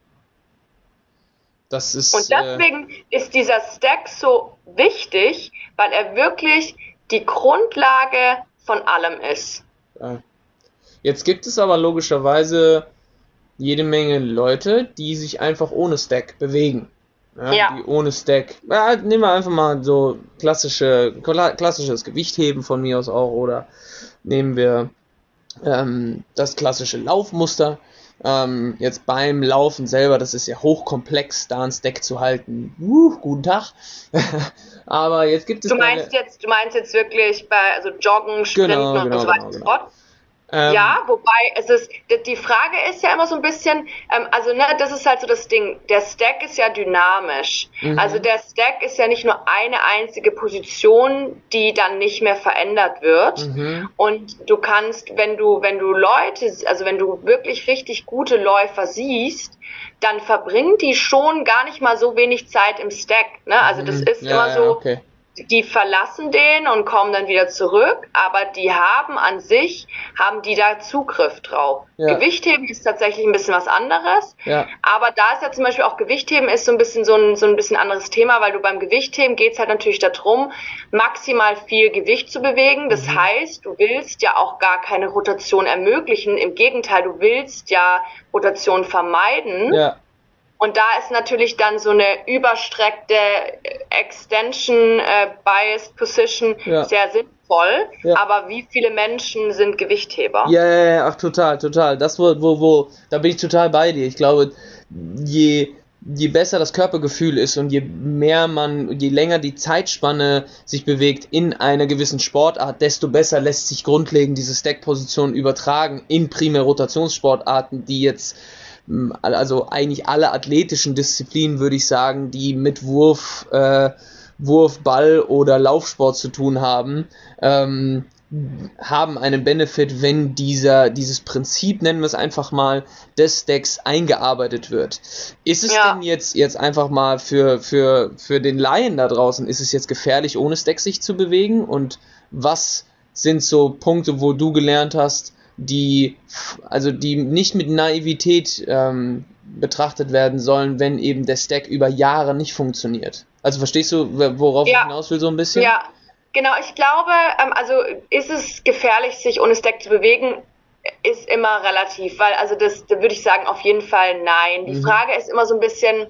Das ist, und deswegen äh, ist dieser Stack so wichtig, weil er wirklich die Grundlage von allem ist. Jetzt gibt es aber logischerweise jede Menge Leute, die sich einfach ohne Stack bewegen. Ja, ja. Die ohne Stack. Ja, nehmen wir einfach mal so klassische, klassisches Gewichtheben von mir aus auch oder nehmen wir ähm, das klassische Laufmuster Ähm, jetzt beim Laufen selber, das ist ja hochkomplex, da ein Stack zu halten. Uh, guten Tag. [LAUGHS] Aber jetzt gibt es. Du meinst jetzt, du meinst jetzt wirklich bei also Joggen, Sprinten Genau, und genau, so weiter genau, und so genau. fort? Ähm, ja, wobei es ist, die- Frage ist ja immer so ein bisschen, ähm, also ne, das ist halt so das Ding, der Stack ist ja dynamisch. Mhm. Also der Stack ist ja nicht nur eine einzige Position, die dann nicht mehr verändert wird. Mhm. Und du kannst, wenn du, wenn du Leute, also wenn du wirklich richtig gute Läufer siehst, dann verbringen die schon gar nicht mal so wenig Zeit im Stack. Ne? Also das Mhm. ist ja, immer ja, so, Okay. Die verlassen den und kommen dann wieder zurück, aber die haben an sich, haben die da Zugriff drauf. Ja. Gewichtheben ist tatsächlich ein bisschen was anderes, Ja. aber da ist ja zum Beispiel auch Gewichtheben ist so ein bisschen so ein, so ein bisschen anderes Thema, weil du beim Gewichtheben geht's halt natürlich darum, maximal viel Gewicht zu bewegen. Das Mhm. heißt, du willst ja auch gar keine Rotation ermöglichen. Im Gegenteil, du willst ja Rotation vermeiden. Ja. Und da ist natürlich dann so eine überstreckte Extension äh, Biased Position Ja. sehr sinnvoll. Ja. Aber wie viele Menschen sind Gewichtheber? Ja, ja, ja, ach total, total. Das wo, wo, wo, da bin ich total bei dir. Ich glaube, je, je besser das Körpergefühl ist und je mehr man, je länger die Zeitspanne sich bewegt in einer gewissen Sportart, desto besser lässt sich grundlegend diese Stack-Position übertragen in primär Rotationssportarten, die jetzt also eigentlich alle athletischen Disziplinen, würde ich sagen, die mit Wurf, äh, Wurf, Ball oder Laufsport zu tun haben, ähm, haben einen Benefit, wenn dieser, dieses Prinzip, nennen wir es einfach mal, des Stacks eingearbeitet wird. Ist es Ja. denn jetzt, jetzt einfach mal für, für, für den Laien da draußen, ist es jetzt gefährlich, ohne Stack sich zu bewegen? Und was sind so Punkte, wo du gelernt hast, die, also die nicht mit Naivität ähm, betrachtet werden sollen, wenn eben der Stack über Jahre nicht funktioniert? Also verstehst du, worauf Ja. ich hinaus will, so ein bisschen? Ja, genau. Ich glaube, ähm, also ist es gefährlich, sich ohne Stack zu bewegen? Ist immer relativ, weil also das, da würde ich sagen, auf jeden Fall nein. Die Mhm. Frage ist immer so ein bisschen,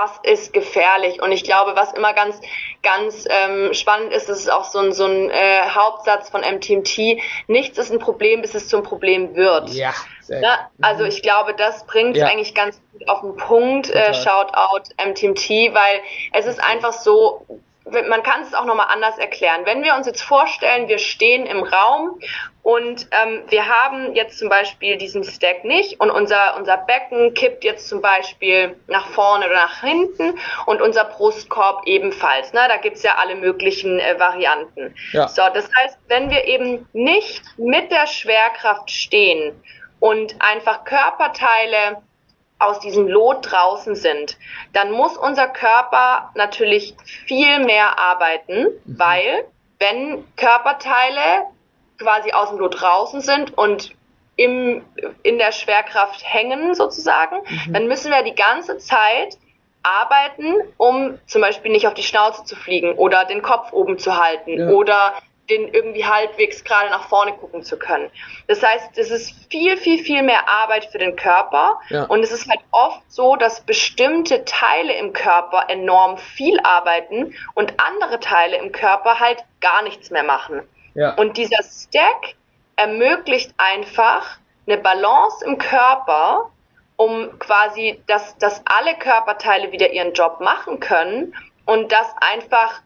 was ist gefährlich? Und ich glaube, was immer ganz, ganz ähm, spannend ist, das ist auch so ein, so ein äh, Hauptsatz von MTMT, nichts ist ein Problem, bis es zum Problem wird. Ja, sehr Ne? Also ich glaube, das bringt Ja. eigentlich ganz gut auf den Punkt. Äh, Total. Shoutout MTMT, weil es ist einfach so, man kann es auch nochmal anders erklären. Wenn wir uns jetzt vorstellen, wir stehen im Raum und ähm, wir haben jetzt zum Beispiel diesen Stack nicht und unser, unser Becken kippt jetzt zum Beispiel nach vorne oder nach hinten und unser Brustkorb ebenfalls. Ne? Da gibt's ja alle möglichen äh, Varianten. Ja. So, das heißt, wenn wir eben nicht mit der Schwerkraft stehen und einfach Körperteile aus diesem Lot draußen sind, dann muss unser Körper natürlich viel mehr arbeiten, weil wenn Körperteile quasi aus dem Lot draußen sind und im, in der Schwerkraft hängen sozusagen, dann müssen wir die ganze Zeit arbeiten, um zum Beispiel nicht auf die Schnauze zu fliegen oder den Kopf oben zu halten Ja. oder den irgendwie halbwegs gerade nach vorne gucken zu können. Das heißt, es ist viel, viel, viel mehr Arbeit für den Körper Ja. und es ist halt oft so, dass bestimmte Teile im Körper enorm viel arbeiten und andere Teile im Körper halt gar nichts mehr machen. Ja. Und dieser Stack ermöglicht einfach eine Balance im Körper, um quasi, dass, dass alle Körperteile wieder ihren Job machen können und dass einfach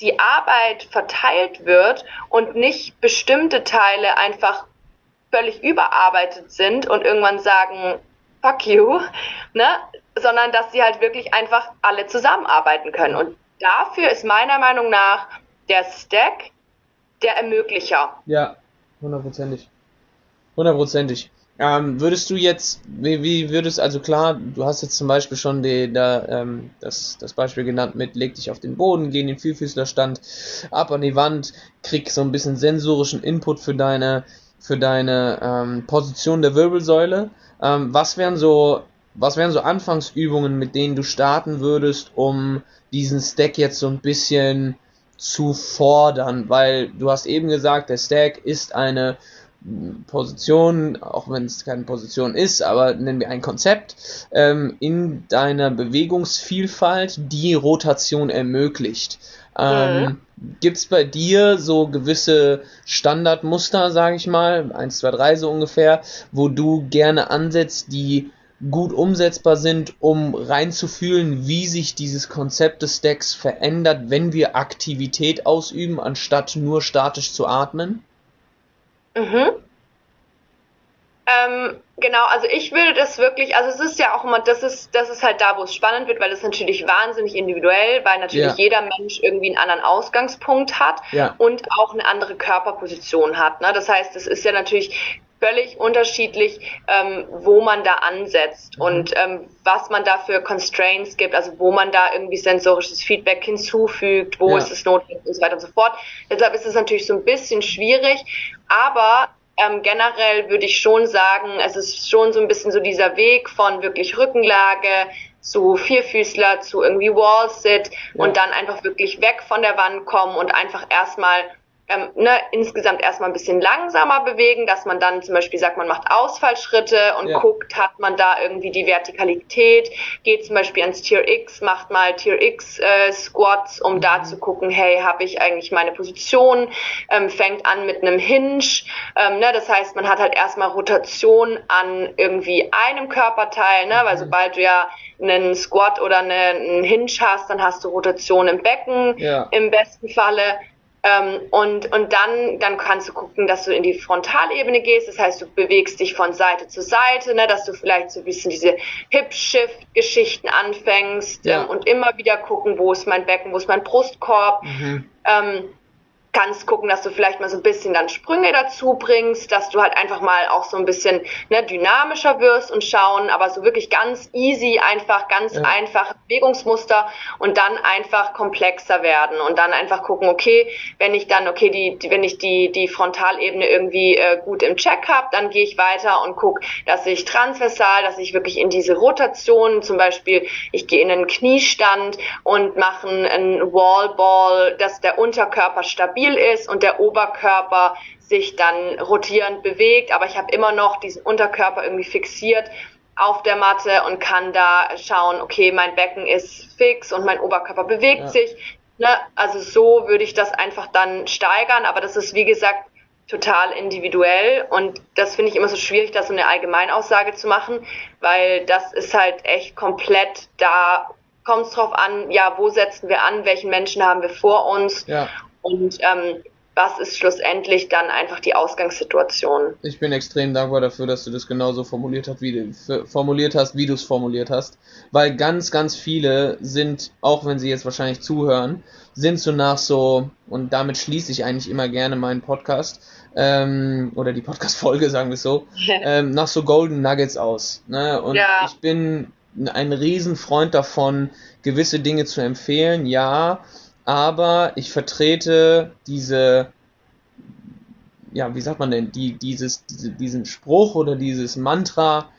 die Arbeit verteilt wird und nicht bestimmte Teile einfach völlig überarbeitet sind und irgendwann sagen, fuck you, ne? sondern dass sie halt wirklich einfach alle zusammenarbeiten können. Und dafür ist meiner Meinung nach der Stack der Ermöglicher. Ja, hundertprozentig. Hundertprozentig. Ähm, würdest du jetzt, wie, wie würdest, also klar, du hast jetzt zum Beispiel schon die, da, ähm, das, das Beispiel genannt mit leg dich auf den Boden, geh in den Vielfüßlerstand, ab an die Wand, krieg so ein bisschen sensorischen Input für deine, für deine ähm, Position der Wirbelsäule. Ähm, was wären so, was wären so Anfangsübungen, mit denen du starten würdest, um diesen Stack jetzt so ein bisschen zu fordern? Weil du hast eben gesagt, der Stack ist eine Position, auch wenn es keine Position ist, aber nennen wir ein Konzept, ähm, in deiner Bewegungsvielfalt die Rotation ermöglicht. Ähm, mhm. Gibt es bei dir so gewisse Standardmuster, sage ich mal, 1, 2, 3 so ungefähr, wo du gerne ansetzt, die gut umsetzbar sind, um reinzufühlen, wie sich dieses Konzept des Stacks verändert, wenn wir Aktivität ausüben, anstatt nur statisch zu atmen? Mhm. Ähm, genau, also ich würde das wirklich, also es ist ja auch immer, das ist, das ist halt da, wo es spannend wird, weil es natürlich wahnsinnig individuell, weil natürlich ja. jeder Mensch irgendwie einen anderen Ausgangspunkt hat ja. und auch eine andere Körperposition hat. Ne? Das heißt, es ist ja natürlich völlig unterschiedlich, ähm, wo man da ansetzt mhm. und ähm, was man da für Constraints gibt, also wo man da irgendwie sensorisches Feedback hinzufügt, wo ja. ist es notwendig und so weiter und so fort. Deshalb ist es natürlich so ein bisschen schwierig, aber ähm, generell würde ich schon sagen, es ist schon so ein bisschen so dieser Weg von wirklich Rückenlage zu Vierfüßler zu irgendwie Wall-Sit ja. und dann einfach wirklich weg von der Wand kommen und einfach erstmal ähm, ne, insgesamt erstmal ein bisschen langsamer bewegen, dass man dann zum Beispiel sagt, man macht Ausfallschritte und ja. guckt, hat man da irgendwie die Vertikalität, geht zum Beispiel ans Tier X, macht mal Tier X äh, Squats, um mhm. da zu gucken, hey, habe ich eigentlich meine Position, ähm, fängt an mit einem Hinge, ähm, ne, das heißt, man hat halt erstmal Rotation an irgendwie einem Körperteil, ne, weil mhm. sobald du ja einen Squat oder eine, einen Hinge hast, dann hast du Rotation im Becken ja. im besten Falle ähm, und, und dann, dann kannst du gucken, dass du in die Frontalebene gehst. Das heißt, du bewegst dich von Seite zu Seite, ne, dass du vielleicht so ein bisschen diese Hip-Shift-Geschichten anfängst ja. ähm, und immer wieder gucken, wo ist mein Becken, wo ist mein Brustkorb. Mhm. Ähm, kannst gucken, dass du vielleicht mal so ein bisschen dann Sprünge dazu bringst, dass du halt einfach mal auch so ein bisschen ne, dynamischer wirst und schauen, aber so wirklich ganz easy, einfach ganz ja. einfach Bewegungsmuster und dann einfach komplexer werden und dann einfach gucken, okay, wenn ich dann, okay, die, die wenn ich die, die Frontalebene irgendwie äh, gut im Check habe, dann gehe ich weiter und gucke, dass ich transversal, dass ich wirklich in diese Rotation, zum Beispiel, ich gehe in einen Kniestand und mache einen Wallball, dass der Unterkörper stabil stabil ist und der Oberkörper sich dann rotierend bewegt, aber ich habe immer noch diesen Unterkörper irgendwie fixiert auf der Matte und kann da schauen, okay, mein Becken ist fix und mein Oberkörper bewegt ja. sich. Ne? Also so würde ich das einfach dann steigern, aber das ist wie gesagt total individuell und das finde ich immer so schwierig, da so eine Allgemeinaussage zu machen, weil das ist halt echt komplett da kommt es drauf an, ja, wo setzen wir an, welchen Menschen haben wir vor uns ja. Und ähm, was ist schlussendlich dann einfach die Ausgangssituation? Ich bin extrem dankbar dafür, dass du das genauso formuliert hast, wie du formuliert hast, wie du es formuliert hast, weil ganz, ganz viele sind, auch wenn sie jetzt wahrscheinlich zuhören, sind so nach so und damit schließe ich eigentlich immer gerne meinen Podcast ähm, oder die Podcast-Folge, [LAUGHS] sagen wir es so, [LAUGHS] ähm, nach so Golden Nuggets aus. Ne? Und ja. ich bin ein Riesenfreund davon, gewisse Dinge zu empfehlen, ja, aber ich vertrete diese, ja, wie sagt man denn, die, dieses, diese, diesen Spruch oder dieses Mantra,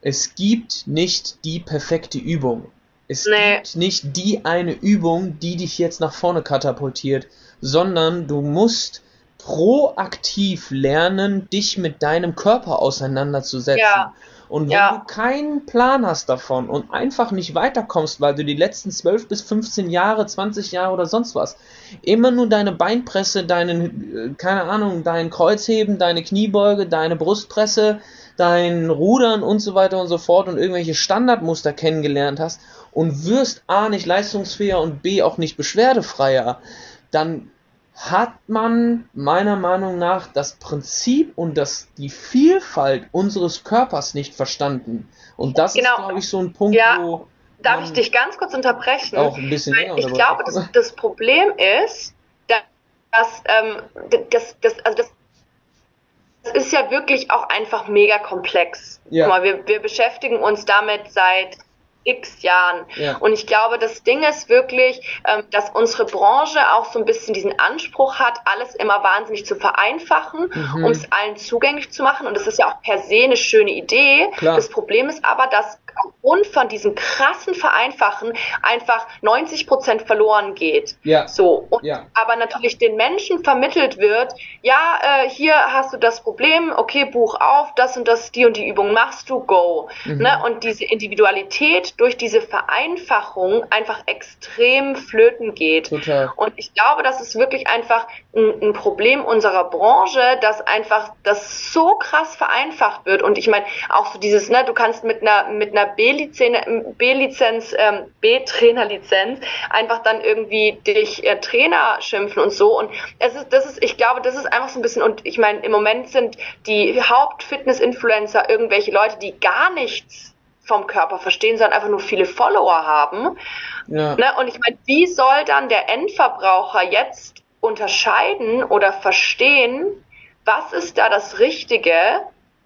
es gibt nicht die perfekte Übung. Es nee. gibt nicht die eine Übung, die dich jetzt nach vorne katapultiert, sondern du musst proaktiv lernen, dich mit deinem Körper auseinanderzusetzen. Ja. Und wenn ja. du keinen Plan hast davon und einfach nicht weiterkommst, weil du die letzten 12 bis 15 Jahre, 20 Jahre oder sonst was, immer nur deine Beinpresse, deinen, äh, keine Ahnung, dein Kreuzheben, deine Kniebeuge, deine Brustpresse, dein Rudern und so weiter und so fort und irgendwelche Standardmuster kennengelernt hast und wirst A nicht leistungsfähiger und B auch nicht beschwerdefreier, dann hat man meiner Meinung nach das Prinzip und das, die Vielfalt unseres Körpers nicht verstanden. Und das genau. ist, glaube ich, so ein Punkt, ja. wo. Darf ich dich ganz kurz unterbrechen? Auch ein bisschen Weil Ich glaube, das, das, Problem ist, dass, ähm, das, das, also das, das ist ja wirklich auch einfach mega komplex. Ja. Guck mal, wir, wir beschäftigen uns damit seit x Jahren. Ja. Und ich glaube, das Ding ist wirklich, ähm, dass unsere Branche auch so ein bisschen diesen Anspruch hat, alles immer wahnsinnig zu vereinfachen, mhm. um es allen zugänglich zu machen. Und das ist ja auch per se eine schöne Idee. Klar. Das Problem ist aber, dass aufgrund von diesem krassen Vereinfachen einfach 90 Prozent verloren geht. Ja. So. Und ja. aber natürlich den Menschen vermittelt wird, ja, äh, hier hast du das Problem, okay, Buch auf, das und das, die und die Übung machst du, go. Mhm. Ne? Und diese Individualität durch diese Vereinfachung einfach extrem flöten geht. Total. Und ich glaube, das ist wirklich einfach ein, ein Problem unserer Branche, dass einfach das so krass vereinfacht wird. Und ich meine, auch so dieses, ne, du kannst mit einer mit einer B-Lizenz, ähm, B-Trainerlizenz einfach dann irgendwie dich äh, Trainer schimpfen und so. Und es ist, das ist, ich glaube, das ist einfach so ein bisschen, und ich meine, im Moment sind die Haupt-Fitness-Influencer irgendwelche Leute, die gar nichts vom Körper verstehen, sondern einfach nur viele Follower haben. Ja. Ne? Und ich meine, wie soll dann der Endverbraucher jetzt unterscheiden oder verstehen, was ist da das Richtige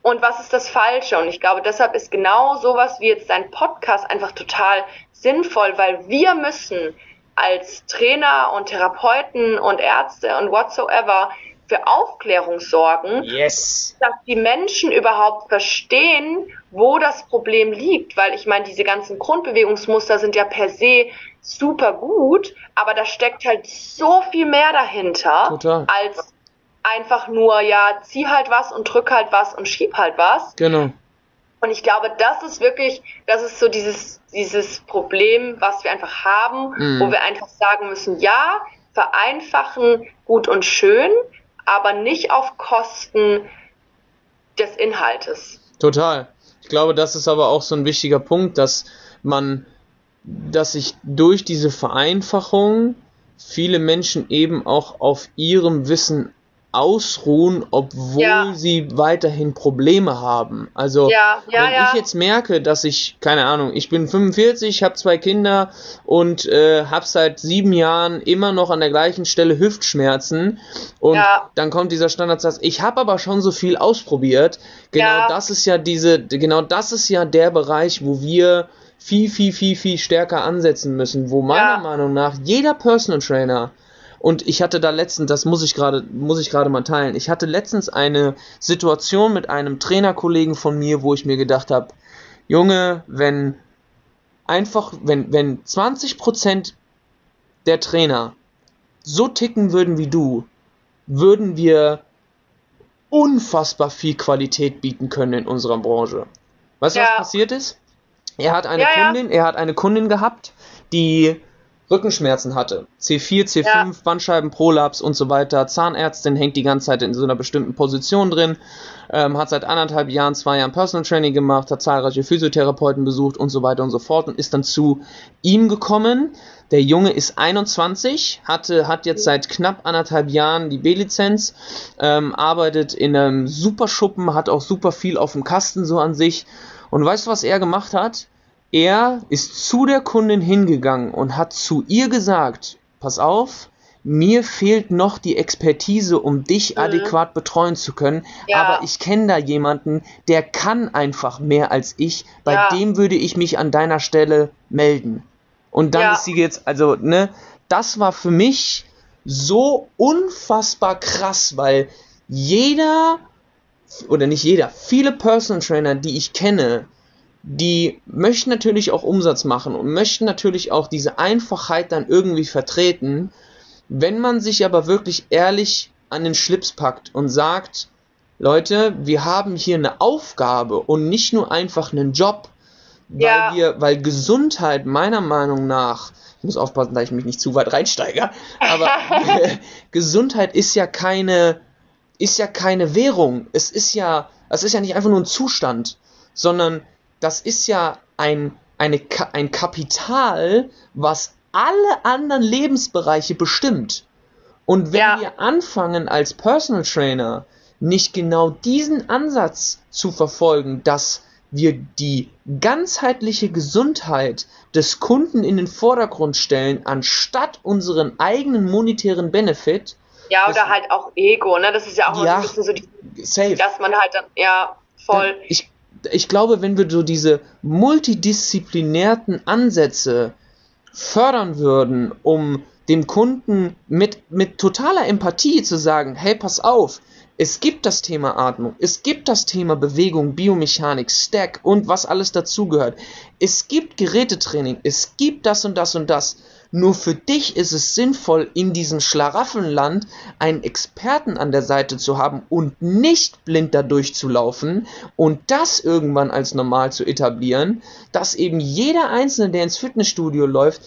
und was ist das Falsche. Und ich glaube, deshalb ist genau sowas wie jetzt dein Podcast einfach total sinnvoll, weil wir müssen als Trainer und Therapeuten und Ärzte und whatsoever für Aufklärung sorgen, yes. dass die Menschen überhaupt verstehen, wo das Problem liegt. Weil ich meine, diese ganzen Grundbewegungsmuster sind ja per se super gut, aber da steckt halt so viel mehr dahinter Total. als einfach nur, ja, zieh halt was und drück halt was und schieb halt was. Genau. Und ich glaube, das ist wirklich, das ist so dieses, dieses Problem, was wir einfach haben, mm. wo wir einfach sagen müssen, ja, vereinfachen, gut und schön, aber nicht auf Kosten des Inhaltes. Total. Ich glaube, das ist aber auch so ein wichtiger Punkt, dass man, dass sich durch diese Vereinfachung viele Menschen eben auch auf ihrem Wissen ausruhen, obwohl ja. sie weiterhin Probleme haben. Also ja, ja, wenn ich jetzt merke, dass ich, keine Ahnung, ich bin 45, habe zwei Kinder und äh, habe seit sieben Jahren immer noch an der gleichen Stelle Hüftschmerzen und dann kommt dieser Standardsatz, ich habe aber schon so viel ausprobiert. Genau das ist ja diese, genau das ist ja der Bereich, wo wir viel, viel, viel, viel stärker ansetzen müssen, wo meiner Meinung nach jeder Personal Trainer und ich hatte da letztens, das muss ich gerade, muss ich gerade mal teilen. Ich hatte letztens eine Situation mit einem Trainerkollegen von mir, wo ich mir gedacht habe, Junge, wenn einfach, wenn, wenn 20% der Trainer so ticken würden wie du, würden wir unfassbar viel Qualität bieten können in unserer Branche. Weißt du, ja. was passiert ist? Er hat eine ja, Kundin, ja. er hat eine Kundin gehabt, die Rückenschmerzen hatte. C4, C5, ja. Bandscheibenprolaps und so weiter. Zahnärztin hängt die ganze Zeit in so einer bestimmten Position drin, ähm, hat seit anderthalb Jahren, zwei Jahren Personal Training gemacht, hat zahlreiche Physiotherapeuten besucht und so weiter und so fort und ist dann zu ihm gekommen. Der Junge ist 21, hatte, hat jetzt seit knapp anderthalb Jahren die B-Lizenz, ähm, arbeitet in einem Superschuppen, hat auch super viel auf dem Kasten so an sich. Und weißt du, was er gemacht hat? Er ist zu der Kundin hingegangen und hat zu ihr gesagt, pass auf, mir fehlt noch die Expertise, um dich mhm. adäquat betreuen zu können, ja. aber ich kenne da jemanden, der kann einfach mehr als ich, bei ja. dem würde ich mich an deiner Stelle melden. Und dann ja. ist sie jetzt, also, ne, das war für mich so unfassbar krass, weil jeder, oder nicht jeder, viele Personal Trainer, die ich kenne, die möchten natürlich auch Umsatz machen und möchten natürlich auch diese Einfachheit dann irgendwie vertreten. Wenn man sich aber wirklich ehrlich an den Schlips packt und sagt, Leute, wir haben hier eine Aufgabe und nicht nur einfach einen Job, weil ja. wir, weil Gesundheit meiner Meinung nach, ich muss aufpassen, dass ich mich nicht zu weit reinsteige, aber [LAUGHS] [LAUGHS] Gesundheit ist ja keine, ist ja keine Währung. Es ist ja, es ist ja nicht einfach nur ein Zustand, sondern das ist ja ein, eine, ein Kapital, was alle anderen Lebensbereiche bestimmt. Und wenn ja. wir anfangen als Personal Trainer nicht genau diesen Ansatz zu verfolgen, dass wir die ganzheitliche Gesundheit des Kunden in den Vordergrund stellen, anstatt unseren eigenen monetären Benefit. Ja, oder halt auch Ego, ne? Das ist ja auch ja, ein bisschen so die, safe. dass man halt dann, ja, voll. Ich, ich glaube, wenn wir so diese multidisziplinärten Ansätze fördern würden, um dem Kunden mit, mit totaler Empathie zu sagen, hey, pass auf, es gibt das Thema Atmung, es gibt das Thema Bewegung, Biomechanik, Stack und was alles dazugehört. Es gibt Gerätetraining, es gibt das und das und das. Nur für dich ist es sinnvoll, in diesem Schlaraffenland einen Experten an der Seite zu haben und nicht blind da durchzulaufen und das irgendwann als normal zu etablieren, dass eben jeder Einzelne, der ins Fitnessstudio läuft,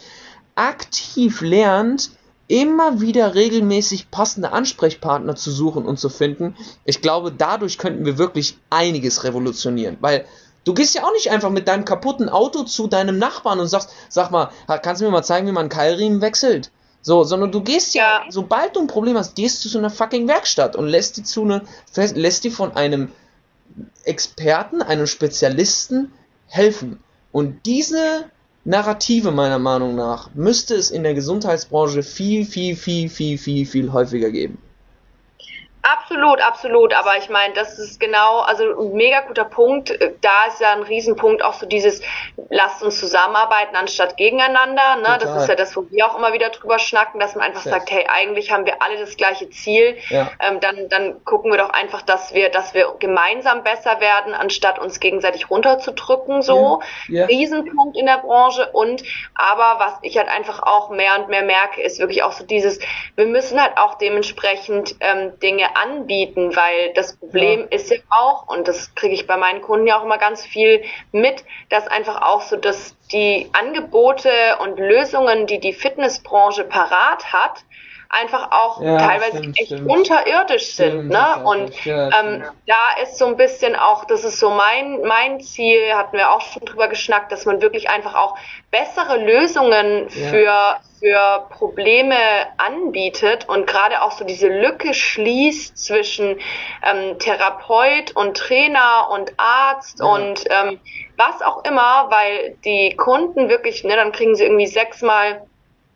aktiv lernt, immer wieder regelmäßig passende Ansprechpartner zu suchen und zu finden. Ich glaube, dadurch könnten wir wirklich einiges revolutionieren, weil Du gehst ja auch nicht einfach mit deinem kaputten Auto zu deinem Nachbarn und sagst, sag mal, kannst du mir mal zeigen, wie man einen Keilriemen wechselt? So, sondern du gehst ja, ja, sobald du ein Problem hast, gehst du zu einer fucking Werkstatt und lässt die zu einer, lässt die von einem Experten, einem Spezialisten helfen. Und diese Narrative meiner Meinung nach müsste es in der Gesundheitsbranche viel, viel, viel, viel, viel, viel häufiger geben. Absolut, absolut. Aber ich meine, das ist genau, also ein mega guter Punkt. Da ist ja ein Riesenpunkt auch so dieses, lasst uns zusammenarbeiten anstatt gegeneinander. Ne? Das ist ja das, wo wir auch immer wieder drüber schnacken, dass man einfach Sehr. sagt, hey, eigentlich haben wir alle das gleiche Ziel. Ja. Ähm, dann, dann gucken wir doch einfach, dass wir, dass wir gemeinsam besser werden, anstatt uns gegenseitig runterzudrücken. So ja. Ja. Riesenpunkt in der Branche. Und aber was ich halt einfach auch mehr und mehr merke, ist wirklich auch so dieses, wir müssen halt auch dementsprechend ähm, Dinge anbieten, weil das Problem ja. ist ja auch, und das kriege ich bei meinen Kunden ja auch immer ganz viel mit, dass einfach auch so, dass die Angebote und Lösungen, die die Fitnessbranche parat hat, einfach auch ja, teilweise stimmt, echt stimmt. unterirdisch sind. ne? Und ja, ähm, da ist so ein bisschen auch, das ist so mein, mein Ziel, hatten wir auch schon drüber geschnackt, dass man wirklich einfach auch bessere Lösungen für, für Probleme anbietet und gerade auch so diese Lücke schließt zwischen ähm, Therapeut und Trainer und Arzt und ähm, was auch immer, weil die Kunden wirklich, ne, dann kriegen sie irgendwie sechsmal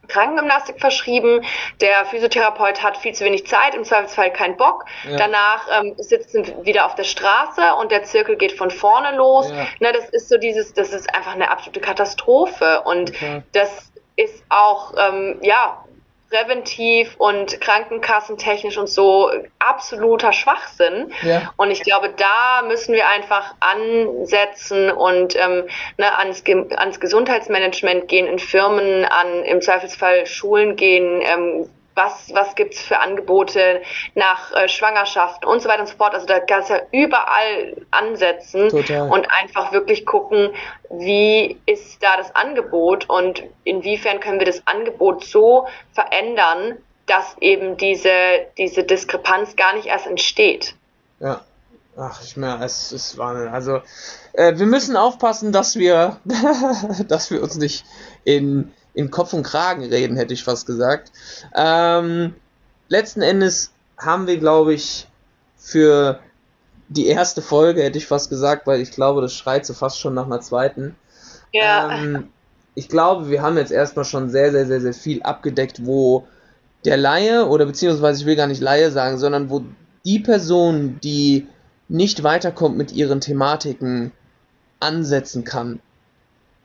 Krankengymnastik verschrieben. Der Physiotherapeut hat viel zu wenig Zeit, im Zweifelsfall keinen Bock. Ja. Danach ähm, sitzen sie wieder auf der Straße und der Zirkel geht von vorne los. Ja. Na, das ist so dieses, das ist einfach eine absolute Katastrophe. Und okay. das ist auch, ähm, ja, präventiv und krankenkassentechnisch und so absoluter Schwachsinn. Ja. Und ich glaube, da müssen wir einfach ansetzen und ähm, ne, ans, ans Gesundheitsmanagement gehen, in Firmen, an im Zweifelsfall Schulen gehen, ähm, was, was gibt's für Angebote nach äh, Schwangerschaft und so weiter und so fort. Also da kannst du ja überall ansetzen Total. und einfach wirklich gucken, wie ist da das Angebot und inwiefern können wir das Angebot so verändern, dass eben diese, diese Diskrepanz gar nicht erst entsteht. Ja. Ach, ich meine, es ist Wahnsinn. Also, äh, wir müssen aufpassen, dass wir, [LAUGHS] dass wir uns nicht in in Kopf und Kragen reden, hätte ich fast gesagt. Ähm, letzten Endes haben wir, glaube ich, für die erste Folge, hätte ich fast gesagt, weil ich glaube, das schreit so fast schon nach einer zweiten. Ja. Ähm, ich glaube, wir haben jetzt erstmal schon sehr, sehr, sehr, sehr viel abgedeckt, wo der Laie, oder beziehungsweise ich will gar nicht Laie sagen, sondern wo die Person, die nicht weiterkommt mit ihren Thematiken, ansetzen kann.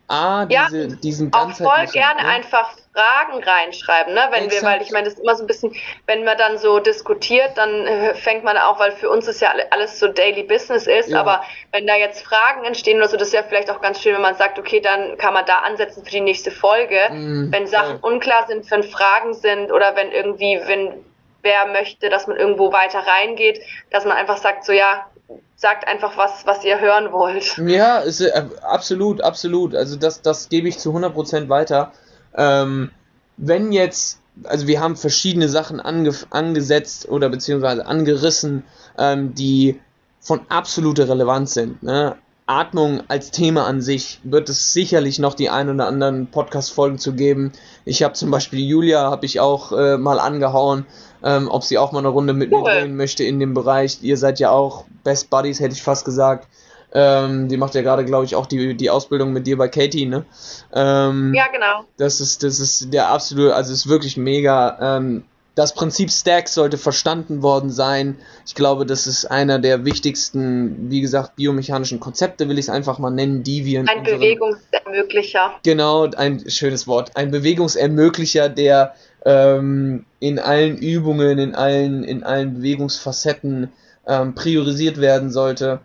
A, diese, ja, diesen auch voll gerne ne? einfach Fragen reinschreiben, ne? Wenn Exakt. wir, weil ich meine, das ist immer so ein bisschen, wenn man dann so diskutiert, dann äh, fängt man auch, weil für uns ist ja alles so Daily Business ist, ja. aber wenn da jetzt Fragen entstehen oder so, das ist ja vielleicht auch ganz schön, wenn man sagt, okay, dann kann man da ansetzen für die nächste Folge. Mhm, wenn Sachen ja. unklar sind, wenn Fragen sind oder wenn irgendwie, wenn wer möchte, dass man irgendwo weiter reingeht, dass man einfach sagt, so ja, sagt einfach was, was ihr hören wollt. Ja, ist, äh, absolut, absolut. Also das, das gebe ich zu 100% weiter. Ähm, wenn jetzt, also wir haben verschiedene Sachen ange, angesetzt oder beziehungsweise angerissen, ähm, die von absoluter Relevanz sind. Ne? Atmung als Thema an sich wird es sicherlich noch die ein oder anderen Podcast-Folgen zu geben. Ich habe zum Beispiel Julia, habe ich auch äh, mal angehauen, ähm, ob sie auch mal eine Runde mit cool. mir drehen möchte in dem Bereich. Ihr seid ja auch Best Buddies, hätte ich fast gesagt. Ähm, die macht ja gerade, glaube ich, auch die, die Ausbildung mit dir bei Katie, ne? Ähm, ja, genau. Das ist, das ist der absolute, also ist wirklich mega. Ähm, das Prinzip Stack sollte verstanden worden sein. Ich glaube, das ist einer der wichtigsten, wie gesagt, biomechanischen Konzepte, will ich es einfach mal nennen, die wir in Ein Bewegungsermöglicher. Genau, ein schönes Wort. Ein Bewegungsermöglicher, der ähm, in allen Übungen, in allen, in allen Bewegungsfacetten ähm, priorisiert werden sollte.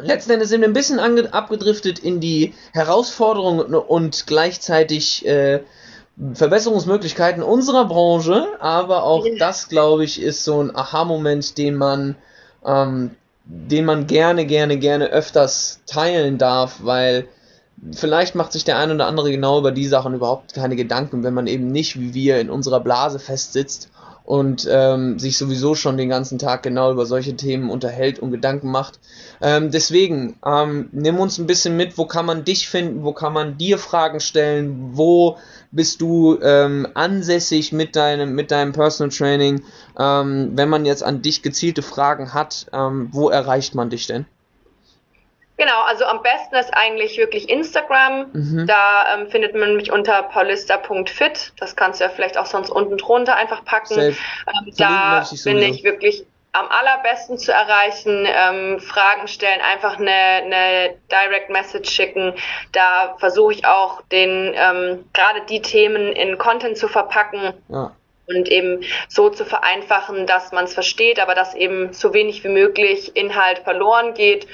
Letzten Endes sind wir ein bisschen abgedriftet in die Herausforderungen und gleichzeitig äh, Verbesserungsmöglichkeiten unserer Branche, aber auch das, glaube ich, ist so ein Aha-Moment, den man, ähm, den man gerne, gerne, gerne öfters teilen darf, weil vielleicht macht sich der ein oder andere genau über die Sachen überhaupt keine Gedanken, wenn man eben nicht wie wir in unserer Blase festsitzt und ähm, sich sowieso schon den ganzen Tag genau über solche Themen unterhält und Gedanken macht. Ähm, deswegen, ähm, nimm uns ein bisschen mit, wo kann man dich finden, wo kann man dir Fragen stellen, wo bist du ähm, ansässig mit deinem, mit deinem Personal Training, ähm, wenn man jetzt an dich gezielte Fragen hat, ähm, wo erreicht man dich denn? Genau, also am besten ist eigentlich wirklich Instagram. Mhm. Da ähm, findet man mich unter paulista.fit. Das kannst du ja vielleicht auch sonst unten drunter einfach packen. Ähm, da bin ich wirklich am allerbesten zu erreichen. Ähm, Fragen stellen, einfach eine, eine Direct Message schicken. Da versuche ich auch den ähm, gerade die Themen in Content zu verpacken. Ja und eben so zu vereinfachen, dass man es versteht, aber dass eben so wenig wie möglich Inhalt verloren geht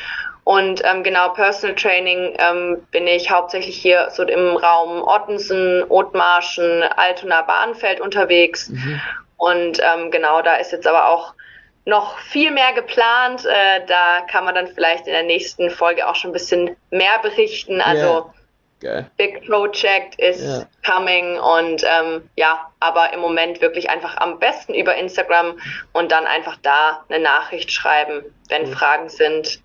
und ähm, genau, Personal Training ähm, bin ich hauptsächlich hier so im Raum Ottensen, Othmarschen, Altona, Bahnfeld unterwegs. Mhm. Und ähm, genau, da ist jetzt aber auch noch viel mehr geplant. Äh, da kann man dann vielleicht in der nächsten Folge auch schon ein bisschen mehr berichten. Also yeah. Big Project is yeah. coming und ähm, ja, aber im Moment wirklich einfach am besten über Instagram und dann einfach da eine Nachricht schreiben, wenn mhm. Fragen sind.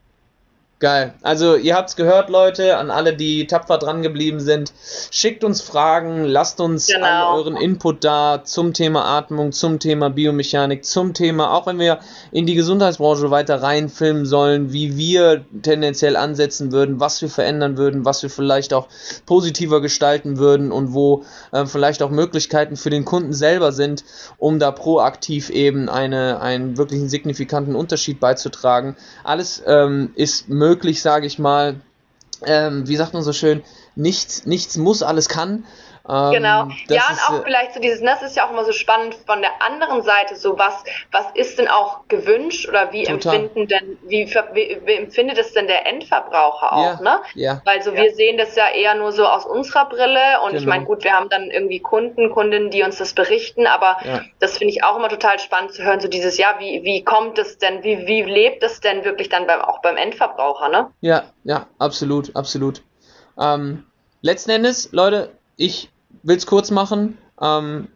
Geil. Also ihr habt's gehört, Leute, an alle, die tapfer dran geblieben sind. Schickt uns Fragen, lasst uns genau. euren Input da zum Thema Atmung, zum Thema Biomechanik, zum Thema, auch wenn wir in die Gesundheitsbranche weiter reinfilmen sollen, wie wir tendenziell ansetzen würden, was wir verändern würden, was wir vielleicht auch positiver gestalten würden und wo äh, vielleicht auch Möglichkeiten für den Kunden selber sind, um da proaktiv eben eine, einen wirklichen signifikanten Unterschied beizutragen. Alles ähm, ist möglich möglich, sage ich mal. Ähm, wie sagt man so schön, nichts, nichts muss, alles kann. Ähm, genau. Ja, und auch äh, vielleicht so dieses, das ist ja auch immer so spannend von der anderen Seite, so was, was ist denn auch gewünscht oder wie total. empfinden denn, wie, wie, wie, empfindet es denn der Endverbraucher auch, ja, ne? Ja. Weil so ja. wir sehen das ja eher nur so aus unserer Brille und genau. ich meine, gut, wir haben dann irgendwie Kunden, Kundinnen, die uns das berichten, aber ja. das finde ich auch immer total spannend zu hören, so dieses, ja, wie, wie kommt es denn, wie, wie lebt es denn wirklich dann beim, auch beim Endverbraucher, ne? Ja, ja, absolut, absolut. Ähm, letzten Endes, Leute, ich will es kurz machen. Ähm,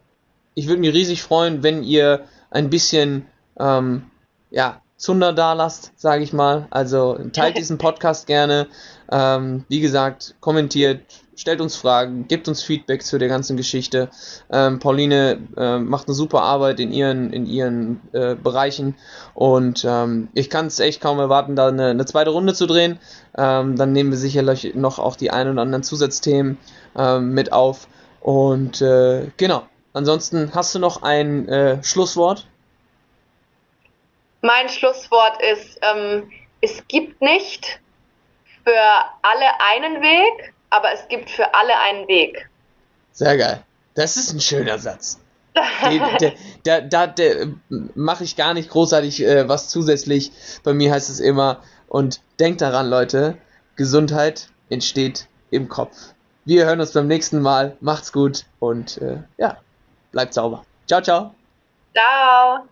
ich würde mich riesig freuen, wenn ihr ein bisschen ähm, ja, Zunder da lasst, sage ich mal. Also teilt diesen [LAUGHS] Podcast gerne. Ähm, wie gesagt, kommentiert, stellt uns Fragen, gebt uns Feedback zu der ganzen Geschichte. Ähm, Pauline äh, macht eine super Arbeit in ihren, in ihren äh, Bereichen und ähm, ich kann es echt kaum erwarten, da eine, eine zweite Runde zu drehen. Ähm, dann nehmen wir sicherlich noch auch die ein oder anderen Zusatzthemen ähm, mit auf. Und äh, genau. Ansonsten hast du noch ein äh, Schlusswort? Mein Schlusswort ist, ähm, es gibt nicht für alle einen Weg, aber es gibt für alle einen Weg. Sehr geil. Das ist ein schöner Satz. da da, da mache ich gar nicht großartig äh, was zusätzlich. Bei mir heißt es immer, und denkt daran, Leute, Gesundheit entsteht im Kopf. Wir hören uns beim nächsten Mal. Macht's gut und äh, ja, bleibt sauber. Ciao, ciao. Ciao.